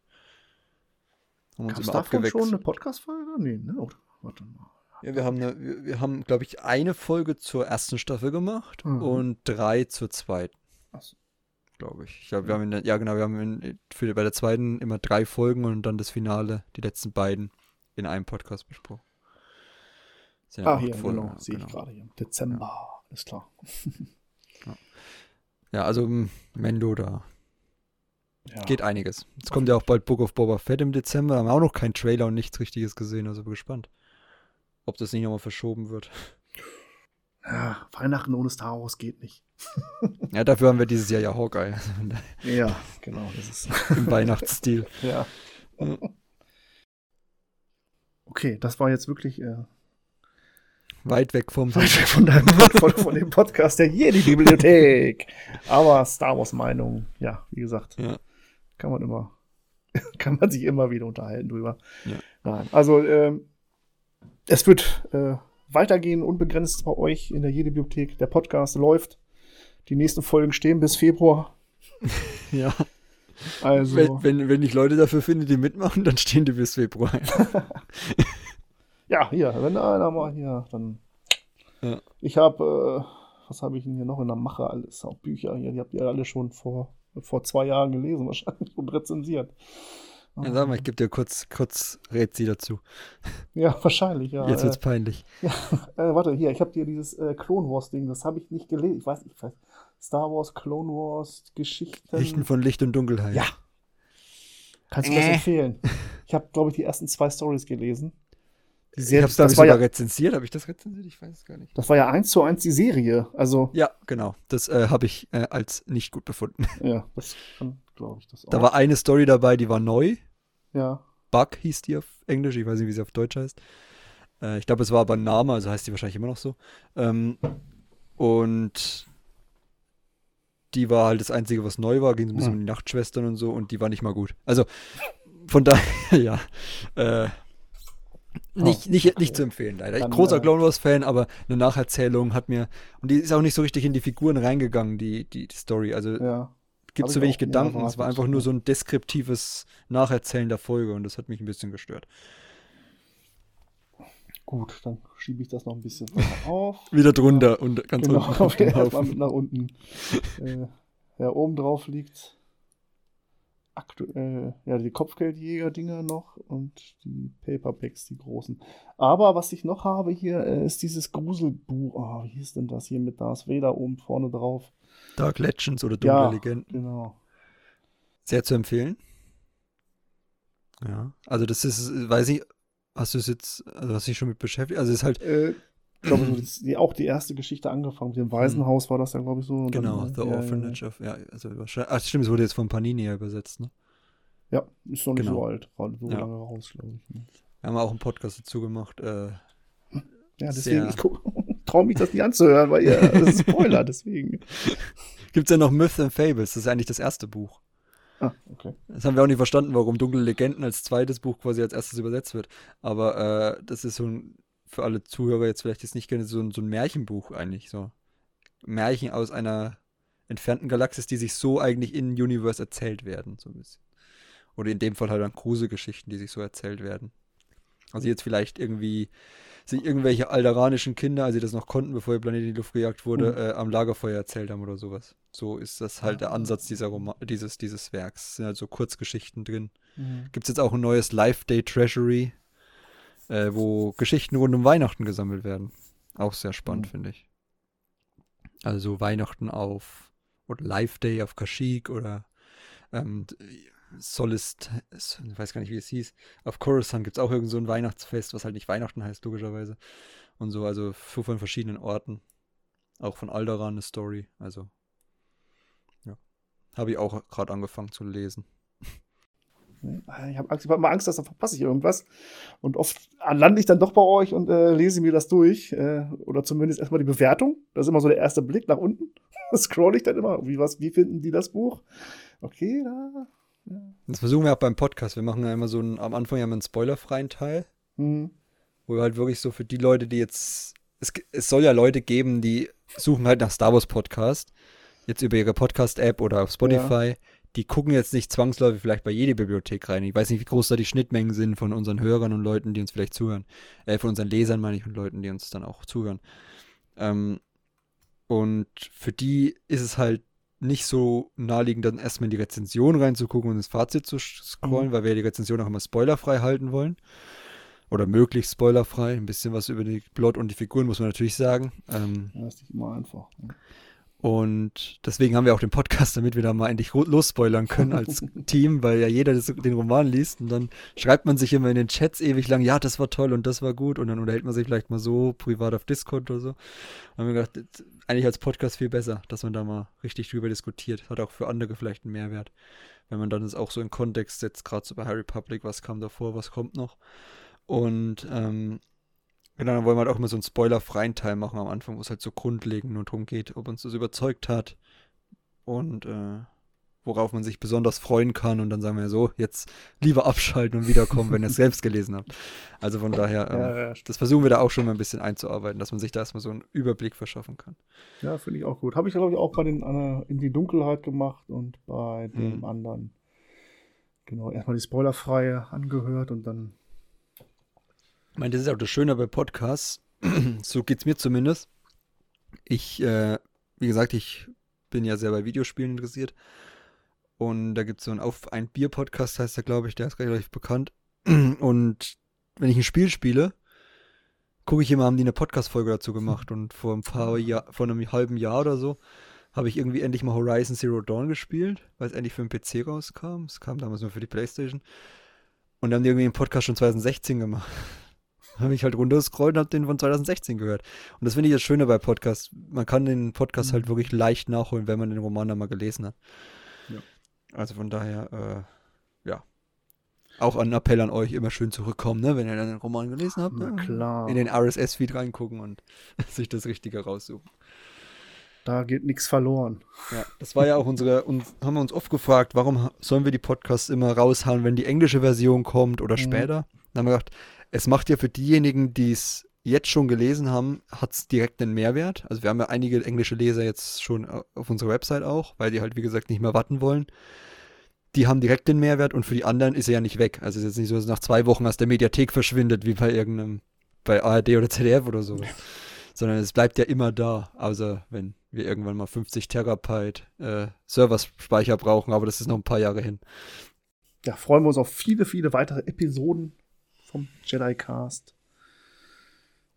Haben uns Gab es immer davon abgewechselt. schon eine Podcast-Folge? Nee, ne? Oder? Warte mal. Ja, wir haben, eine, wir, wir haben glaube ich, eine Folge zur ersten Staffel gemacht Mhm. und drei zur zweiten, Ach so. glaube ich. Ich glaube, wir haben in ja genau, wir haben in, für, bei der zweiten immer drei Folgen und dann das Finale, die letzten beiden, in einem Podcast besprochen. Ah, hier, Folgen, genau, ja, sehe ich gerade hier. Dezember, ist klar. Ja, also m, Mendo, da Ja. geht einiges. Jetzt kommt ja auch bald Book of Boba Fett im Dezember. Haben wir auch noch keinen Trailer und nichts Richtiges gesehen, also bin gespannt. Ob das nicht nochmal verschoben wird. Ja, Weihnachten ohne Star Wars geht nicht. Ja, dafür haben wir dieses Jahr ja Hawkeye. Ja, genau, das ist. Im Weihnachtsstil. ja. Okay, das war jetzt wirklich äh, Weit weg vom weit weg von deinem von, von dem Podcast der Jedi-Bibliothek. Aber Star Wars-Meinung, ja, wie gesagt, Ja. kann man immer, kann man sich immer wieder unterhalten drüber. Ja. Nein, also ähm, es wird äh, weitergehen, unbegrenzt bei euch in der Jedi-Bibliothek. Der Podcast läuft. Die nächsten Folgen stehen bis Februar. Ja. Also, Wenn, wenn, wenn ich Leute dafür finde, die mitmachen, dann stehen die bis Februar. ja, hier, wenn einer mal hier, dann. Ja. Ich habe, äh, was habe ich denn hier noch in der Mache alles? Auch Bücher hier, die habt ihr alle schon vor, vor zwei Jahren gelesen, wahrscheinlich und rezensiert. Ja, sag mal, ich gebe dir kurz, kurz Rätsel dazu. Ja, wahrscheinlich, ja. Jetzt äh, wird's peinlich. Äh, warte, hier, ich habe dir dieses äh, Clone Wars Ding, das habe ich nicht gelesen. Ich weiß nicht, ich weiß. Star Wars, Clone Wars, Geschichten. Richten von Licht und Dunkelheit. Ja. Kannst du mir das Äh. empfehlen? Ich habe, glaube ich, die ersten zwei Stories gelesen. Die Ich Serie- hab's, glaube das, ich, war sogar ja, rezensiert. Habe ich das rezensiert? Ich weiß es gar nicht. das war ja eins zu eins die Serie. Also, Ja, genau. Das äh, habe ich äh, als nicht gut befunden. ja, das glaube ich das auch. Da war eine Story dabei, die war neu. Ja. Bug hieß die auf Englisch. Ich weiß nicht, wie sie auf Deutsch heißt. Äh, ich glaube, es war aber ein Name, also heißt die wahrscheinlich immer noch so. Ähm, und die war halt das Einzige, was neu war. Ging so ein bisschen Hm. um die Nachtschwestern und so. Und die war nicht mal gut. Also, von daher, ja. Äh, nicht, Oh, nicht, nicht zu empfehlen, leider. Dann, Großer äh, Clone Wars-Fan, aber eine Nacherzählung hat mir. Und die ist auch nicht so richtig in die Figuren reingegangen, die, die, die Story. Also Ja. Gibt ich wenig Gedanken. Es war einfach nur so ein deskriptives Nacherzählen der Folge und das hat mich ein bisschen gestört. Gut, dann schiebe ich das noch ein bisschen weiter auf. Wieder drunter und ganz genau, unten auf dem erstmal Haufen. mit nach unten. äh, ja, oben drauf liegt aktuell ja, die Kopfgeldjäger-Dinger noch und die Paperbacks, die großen. Aber was ich noch habe hier, äh, ist dieses Gruselbuch. Oh, wie hieß denn das hier mit Darth Vader oben vorne drauf? Dark Legends oder Dunkle Ja, Legenden. genau. Sehr zu empfehlen. Ja, also das ist, weiß ich, hast du es jetzt, also hast du dich schon mit beschäftigt? Also es ist halt, Äh, ich glaube, die, auch die erste Geschichte angefangen. Mit dem Waisenhaus war das dann, glaube ich, so. Genau, dann, The ja, ja, Orphanage of, ja, also wahrscheinlich, ach stimmt, es wurde jetzt von Panini ja übersetzt, ne? Ja, ist noch nicht Genau. so alt. War so Ja. lange raus, glaube ich. ne? Wir haben auch einen Podcast dazu gemacht, äh, Ja, deswegen, Sehr- ich traue mich das nicht anzuhören, weil ihr, das ist Spoiler, deswegen. gibt's ja noch Myths and Fables, das ist eigentlich das erste Buch. Ah, okay. Das haben wir auch nicht verstanden, warum Dunkle Legenden als zweites Buch quasi als erstes übersetzt wird. Aber äh, das ist so ein, für alle Zuhörer jetzt vielleicht jetzt nicht gerne, so ein, so ein Märchenbuch eigentlich. So Märchen aus einer entfernten Galaxis, die sich so eigentlich in Universe erzählt werden, so ein bisschen. Oder in dem Fall halt dann Gruselgeschichten, die sich so erzählt werden. Also jetzt vielleicht irgendwie sich irgendwelche alderanischen Kinder, als sie das noch konnten, bevor ihr Planet in die Luft gejagt wurde, Mhm. äh, am Lagerfeuer erzählt haben oder sowas. So ist das halt der Ah. Ansatz dieser Roma dieses, dieses Werks. Es sind halt so Kurzgeschichten drin. Mhm. Gibt es jetzt auch ein neues Life Day Treasury, äh, wo Geschichten rund um Weihnachten gesammelt werden. Auch sehr spannend, Mhm. finde ich. Also Weihnachten auf, oder Life Day auf Kashyyyk oder ähm, Solist, ich weiß gar nicht, wie es hieß. Auf Coruscant gibt es auch irgend so ein Weihnachtsfest, was halt nicht Weihnachten heißt, logischerweise. Und so, also von verschiedenen Orten. Auch von Alderaan eine Story. Also, ja. Habe ich auch gerade angefangen zu lesen. Ich habe hab immer Angst, dass da verpasse ich irgendwas. Und oft lande ich dann doch bei euch und äh, lese mir das durch. Äh, oder zumindest erstmal die Bewertung. Das ist immer so der erste Blick nach unten. Scroll ich dann immer. Wie, was, wie finden die das Buch? Okay, da. Das versuchen wir auch beim Podcast. Wir machen ja immer so einen, am Anfang ja immer einen spoilerfreien Teil. Hm. wo wir halt wirklich so für die Leute, die jetzt, es, es soll ja Leute geben, die suchen halt nach Star Wars Podcast, jetzt über ihre Podcast-App oder auf Spotify, die gucken jetzt nicht zwangsläufig vielleicht bei jeder Bibliothek rein. Ich weiß nicht, wie groß da die Schnittmengen sind von unseren Hörern und Leuten, die uns vielleicht zuhören. Äh, von unseren Lesern meine ich und Leuten, die uns dann auch zuhören. Ähm, und für die ist es halt nicht so naheliegend, dann erstmal in die Rezension reinzugucken und das Fazit zu scrollen, weil wir die Rezension auch immer spoilerfrei halten wollen. Oder möglichst spoilerfrei. Ein bisschen was über die Plot und die Figuren muss man natürlich sagen. Ähm, Ja, ist nicht immer einfach. ne? Und deswegen haben wir auch den Podcast, damit wir da mal endlich losspoilern können als Team, weil ja jeder das, den Roman liest und dann schreibt man sich immer in den Chats ewig lang, ja, das war toll und das war gut und dann unterhält man sich vielleicht mal so privat auf Discord oder so. Haben wir gedacht, eigentlich als Podcast viel besser, dass man da mal richtig drüber diskutiert. Hat auch für andere vielleicht einen Mehrwert, wenn man dann das auch so in Kontext setzt, gerade so bei Harry Public, was kam davor, was kommt noch. Und ähm, Genau, dann wollen wir halt auch immer so einen spoilerfreien Teil machen am Anfang, wo es halt so grundlegend nur darum geht, ob uns das überzeugt hat und äh, worauf man sich besonders freuen kann. Und dann sagen wir so, jetzt lieber abschalten und wiederkommen, wenn ihr es selbst gelesen habt. Also von daher, ähm, Ja, ja, das versuchen wir da auch schon mal ein bisschen einzuarbeiten, dass man sich da erstmal so einen Überblick verschaffen kann. Ja, finde ich auch gut. Habe ich, glaube ich, auch bei den äh, In die Dunkelheit gemacht und bei dem Hm. anderen. Genau, erstmal die Spoilerfreie angehört und dann. Ich meine, das ist auch das Schöne bei Podcasts. so geht's mir zumindest. Ich, äh, wie gesagt, ich bin ja sehr bei Videospielen interessiert. Und da gibt es so einen Auf ein Bier-Podcast, heißt der, glaube ich, der ist relativ bekannt. Und wenn ich ein Spiel spiele, gucke ich immer, haben die eine Podcast-Folge dazu gemacht. Und vor ein paar Jahr, vor einem halben Jahr oder so, habe ich irgendwie endlich mal Horizon Zero Dawn gespielt, weil es endlich für den PC rauskam. Es kam damals nur für die Playstation. Und dann haben die irgendwie einen Podcast schon 2016 gemacht. habe ich halt runtergescrollt und habe den von 2016 gehört. Und das finde ich das Schöne bei Podcasts. Man kann den Podcast halt wirklich leicht nachholen, wenn man den Roman dann mal gelesen hat. Ja. Also von daher, äh, ja. Auch ein Appell an euch, immer schön zurückkommen, ne? wenn ihr dann den Roman gelesen habt. Na ne? klar. In den RSS-Feed reingucken und sich das Richtige raussuchen. Da geht nichts verloren. Ja, das war ja auch unsere, und haben wir uns oft gefragt, warum sollen wir die Podcasts immer raushauen, wenn die englische Version kommt oder Mhm. später? Dann haben wir gedacht, es macht ja für diejenigen, die es jetzt schon gelesen haben, hat es direkt einen Mehrwert. Also wir haben ja einige englische Leser jetzt schon au- auf unserer Website auch, weil die halt, wie gesagt, nicht mehr warten wollen. Die haben direkt den Mehrwert und für die anderen ist er ja nicht weg. Also es ist jetzt nicht so, dass nach zwei Wochen aus der Mediathek verschwindet, wie bei irgendeinem, bei ARD oder ZDF oder so. Sondern es bleibt ja immer da, außer wenn wir irgendwann mal 50 Terabyte äh, Serverspeicher brauchen, aber das ist noch ein paar Jahre hin. Ja, freuen wir uns auf viele, viele weitere Episoden vom Jedi Cast,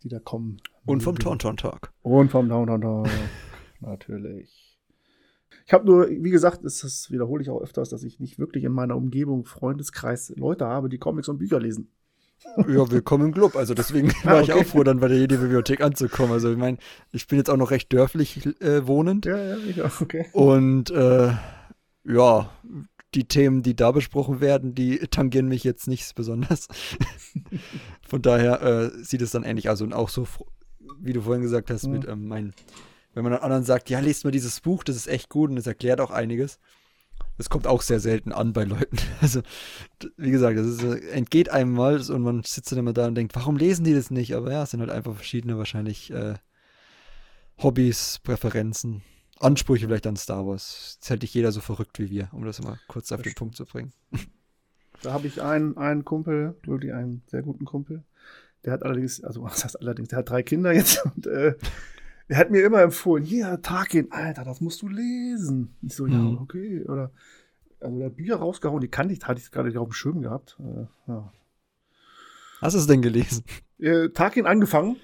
die da kommen. Und vom Tauntaun-Tag. Und vom Downtown Talk. Natürlich. Ich habe nur, wie gesagt, das, das wiederhole ich auch öfters, dass ich nicht wirklich in meiner Umgebung, Freundeskreis Leute habe, die Comics und Bücher lesen. Ja, willkommen im Club. Also deswegen war ich okay. auch froh, dann bei der Jedi-Bibliothek anzukommen. Also ich meine, ich bin jetzt auch noch recht dörflich äh, wohnend. Ja, ja, ich auch, okay. Und äh, ja, die Themen, die da besprochen werden, die tangieren mich jetzt nicht besonders. Von daher äh, sieht es dann ähnlich aus. Und auch so, wie du vorhin gesagt hast, Mhm. mit ähm, mein, wenn man anderen sagt, ja, lest mal dieses Buch, das ist echt gut und es erklärt auch einiges. Das kommt auch sehr selten an bei Leuten. Also, wie gesagt, das ist, äh, entgeht einem mal und man sitzt dann immer da und denkt, warum lesen die das nicht? Aber ja, es sind halt einfach verschiedene wahrscheinlich äh, Hobbys, Präferenzen, Ansprüche vielleicht an Star Wars. Ist halt nicht jeder so verrückt wie wir, um das mal kurz auf den Punkt zu bringen. Da habe ich einen, einen Kumpel, wirklich einen sehr guten Kumpel. Der hat allerdings, also was heißt allerdings, der hat drei Kinder jetzt und äh, er hat mir immer empfohlen, hier, Tarkin, Alter, das musst du lesen. Ich so, ja, Mhm. okay. Oder also der Bücher rausgehauen, die kannte ich, hatte ich gerade auf dem Schirm gehabt. Äh, ja. Hast du es denn gelesen? äh, Tarkin angefangen,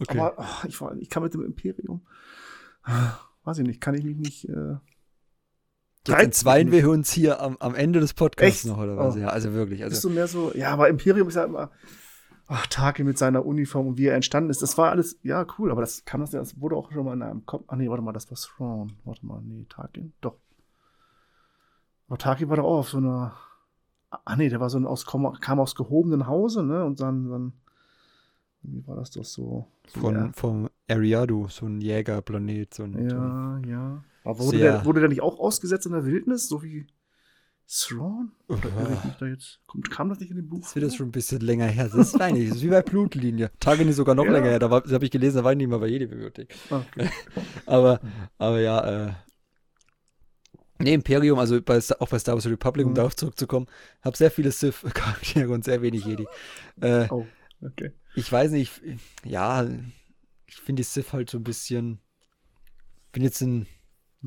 Okay. aber ach, ich, war, ich kann mit dem Imperium. Weiß ich nicht, kann ich mich nicht. Äh, Jetzt entzweien wir uns hier am, am Ende des Podcasts Echt? noch, oder was? Oh. Ja, also wirklich. bist Also, du mehr so, ja, aber Imperium ist ja immer. Ach, Tarkin mit seiner Uniform und wie er entstanden ist, das war alles, ja, cool, aber das kann das ja, das wurde auch schon mal in einem Kopf. Ah, nee, warte mal, das war Thrawn. Warte mal, nee, Tarkin, doch. Aber Tarkin war doch auch auf so einer. Ah, nee, der war so ein aus, kam aus gehobenen Hause, ne, und dann, dann wie war das doch so? so von, ja. vom Ariadu, so ein Jägerplanet, so ein, Ja, ja. Aber wurde der, wurde der nicht auch ausgesetzt in der Wildnis, so wie Thrawn? Oder mich da jetzt? Kommt, kam das nicht in dem Buch? Das wird das vor? schon ein bisschen länger her. Das ist eigentlich, das ist wie bei Blutlinie. Tage nicht sogar noch Ja. länger her. Da, habe ich gelesen, da war ich nicht mal bei jeder Bibliothek. Ah, okay. Aber, aber ja, äh. Nee, Imperium, also bei, auch bei Star Wars Republic, um Mhm. darauf zurückzukommen, habe sehr viele Sith-Charaktere und sehr wenig Jedi. Äh, Oh, okay. ich weiß nicht, ich- ja, ich finde die Sith halt so ein bisschen. Bin jetzt ein.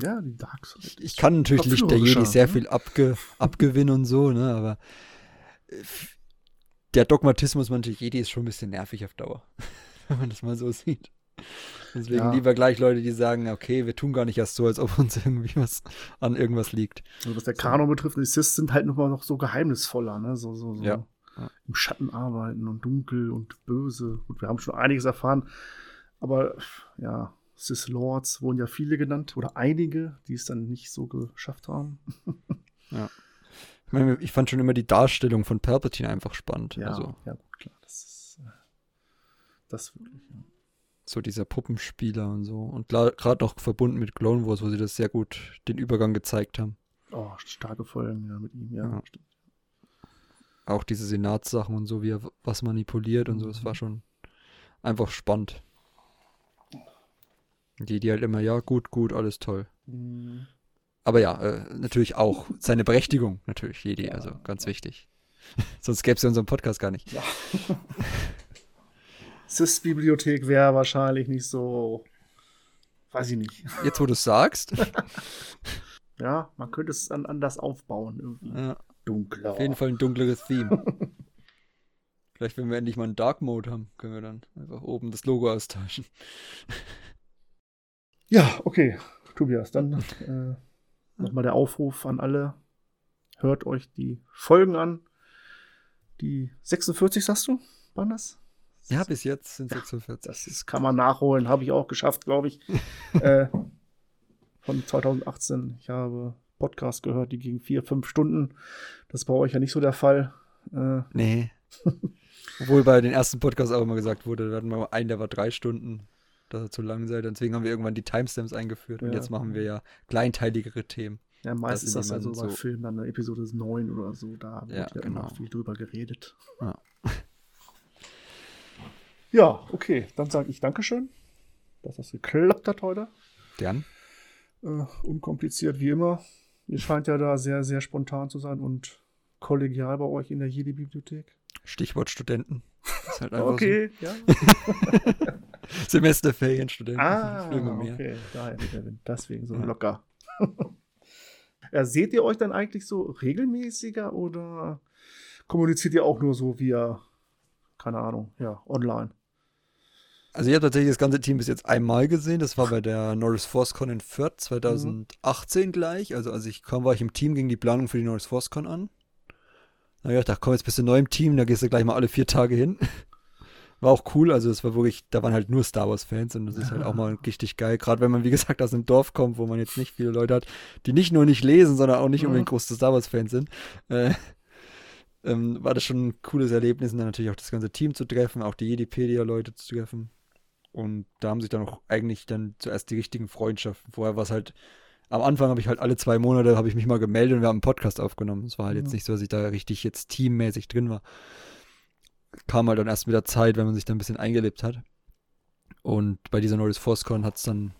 Ja, die Dark Side. Ich, ich kann natürlich Licht der Jedi sehr ne? viel abge, abgewinnen und so, ne, aber. äh, der Dogmatismus mancher Jedi ist schon ein bisschen nervig auf Dauer, wenn man das mal so sieht. Deswegen Ja. lieber gleich Leute, die sagen, okay, wir tun gar nicht erst so, als ob uns irgendwie was an irgendwas liegt. Also was der Kanon betrifft, die Sith sind halt nochmal noch so geheimnisvoller, ne? So, so, so. Ja. im Schatten arbeiten und dunkel und böse. Gut, wir haben schon einiges erfahren, aber ja, Sith Lords wurden ja viele genannt oder einige, die es dann nicht so geschafft haben. Ich, meine, ich fand schon immer die Darstellung von Palpatine einfach spannend. Ja, Also ja gut, klar. Das ist äh, das wirklich. Ja. so dieser Puppenspieler und so. Und gerade noch verbunden mit Clone Wars, wo sie das sehr gut den Übergang gezeigt haben. Oh, starke Folgen ja, mit ihm, ja. Ja. Stimmt. Auch diese Senatssachen und so, wie er was manipuliert und so, das war schon einfach spannend. Die, die halt immer, ja, gut, gut, alles toll. Mhm. Aber ja, äh, natürlich auch seine Berechtigung, natürlich, Jedi, also ganz wichtig. Sonst gäbe es ja unseren Podcast gar nicht. Sith-Bibliothek wäre wahrscheinlich nicht so. Weiß ich nicht. Jetzt, wo du es sagst, Ja, man könnte es dann anders aufbauen. Irgendwie. ja, Dunkler. auf jeden Fall ein dunkleres Theme. Vielleicht, wenn wir endlich mal einen Dark Mode haben, können wir dann einfach oben das Logo austauschen. Ja, okay. Tobias, dann äh, nochmal der Aufruf an alle. Hört euch die Folgen an. Die 46 sagst du? Waren das? Ja, bis jetzt sind 46. Das ist, kann man nachholen. Habe ich auch geschafft, glaube ich. äh, von 2018. Ich habe Podcast gehört, die gingen vier, fünf Stunden. Das ist bei euch ja nicht so der Fall. Äh, Nee. Obwohl bei den ersten Podcasts auch immer gesagt wurde, wir hatten mal einen, der war drei Stunden, dass er zu lang sei. Deswegen haben wir irgendwann die Timestamps eingeführt. Und Ja. jetzt machen wir ja kleinteiligere Themen. ja, meistens ist Das das ist ja so bei so- Filmen dann Episode 9 oder so. Da wird Ja, ja, immer genau. viel drüber geredet. Ja. Ja, okay. Dann sage ich Dankeschön, dass das geklappt hat heute. Gern. Äh, unkompliziert wie immer. Ihr scheint ja da sehr, sehr spontan zu sein und kollegial bei euch in der Jedi-Bibliothek. Stichwort Studenten. Ist halt einfach Okay, ja. so. Semesterferienstudenten. Ah, Filme mehr. okay. Daher der Wind. Deswegen so Ja. locker. ja, seht ihr euch dann eigentlich so regelmäßiger oder kommuniziert ihr auch nur so via, keine Ahnung, ja, online? Also ich habe tatsächlich das ganze Team bis jetzt einmal gesehen. Das war bei der Norris Force Con in Fürth 2018 gleich. Also als ich kam, war ich im Team, ging die Planung für die Norris Force Con an. Da hab ich gedacht, komm, jetzt bist du neu im Team, da gehst du gleich mal alle vier Tage hin. War auch cool, also es war wirklich, da waren halt nur Star Wars Fans und das ist halt auch mal richtig geil. Gerade wenn man, wie gesagt, aus einem Dorf kommt, wo man jetzt nicht viele Leute hat, die nicht nur nicht lesen, sondern auch nicht Mhm. unbedingt große Star Wars Fans sind. Äh, ähm, war das schon ein cooles Erlebnis und dann natürlich auch das ganze Team zu treffen, auch die Jedipedia-Leute zu treffen. Und da haben sich dann auch eigentlich dann zuerst die richtigen Freundschaften. Vorher war es halt, am Anfang habe ich halt alle zwei Monate, habe ich mich mal gemeldet und wir haben einen Podcast aufgenommen. Es war halt jetzt Ja. nicht so, dass ich da richtig jetzt teammäßig drin war. Kam halt dann erst mit der Zeit, wenn man sich dann ein bisschen eingelebt hat. Und bei dieser Norris ForceCon hat's dann,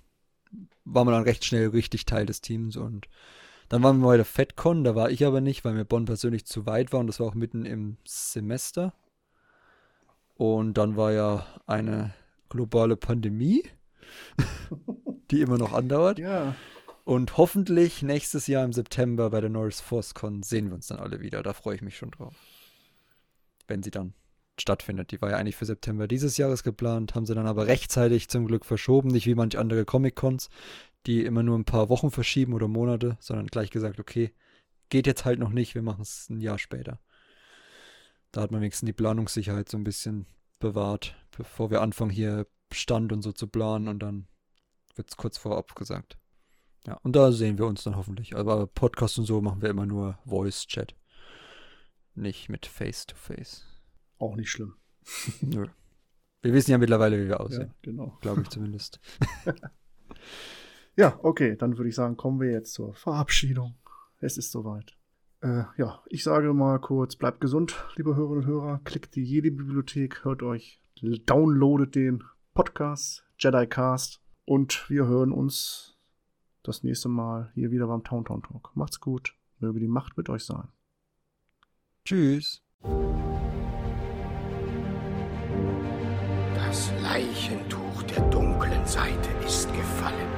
war man dann recht schnell richtig Teil des Teams und dann waren wir bei der FedCon, da war ich aber nicht, weil mir Bonn persönlich zu weit war und das war auch mitten im Semester. Und dann war ja eine globale Pandemie, die immer noch andauert. Ja, Und hoffentlich nächstes Jahr im September bei der Norris ForceCon sehen wir uns dann alle wieder. Da freue ich mich schon drauf. Wenn sie dann stattfindet. Die war ja eigentlich für September dieses Jahres geplant, haben sie dann aber rechtzeitig zum Glück verschoben, nicht wie manch andere Comic-Cons, die immer nur ein paar Wochen verschieben oder Monate, sondern gleich gesagt, okay, geht jetzt halt noch nicht, wir machen es ein Jahr später. Da hat man wenigstens die Planungssicherheit so ein bisschen bewahrt, bevor wir anfangen hier Stand und so zu planen und dann wird es kurz vorab gesagt. Ja, und da sehen wir uns dann hoffentlich. Aber Podcast und so machen wir immer nur Voice-Chat. Nicht mit Face-to-Face. auch nicht schlimm. Nö. Wir wissen ja mittlerweile, wie wir Ja, aussehen. genau. Glaube ich zumindest. Ja, okay, dann würde ich sagen, kommen wir jetzt zur Verabschiedung. Es ist soweit. Äh, ja, ich sage mal kurz, bleibt gesund, liebe Hörerinnen und Hörer. Klickt die jede Bibliothek, hört euch, downloadet den Podcast, Jedi Cast und wir hören uns das nächste Mal hier wieder beim Town Town Talk. Macht's gut, möge die Macht mit euch sein. Tschüss. Das Leichentuch der dunklen Seite ist gefallen.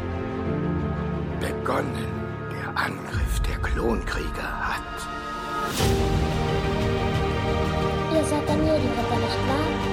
Begonnen der Angriff der Klonkrieger hat. Ihr seid Amerika, nicht wahr?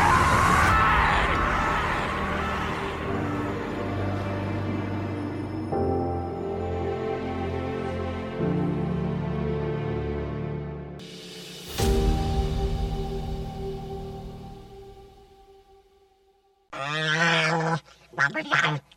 number nine.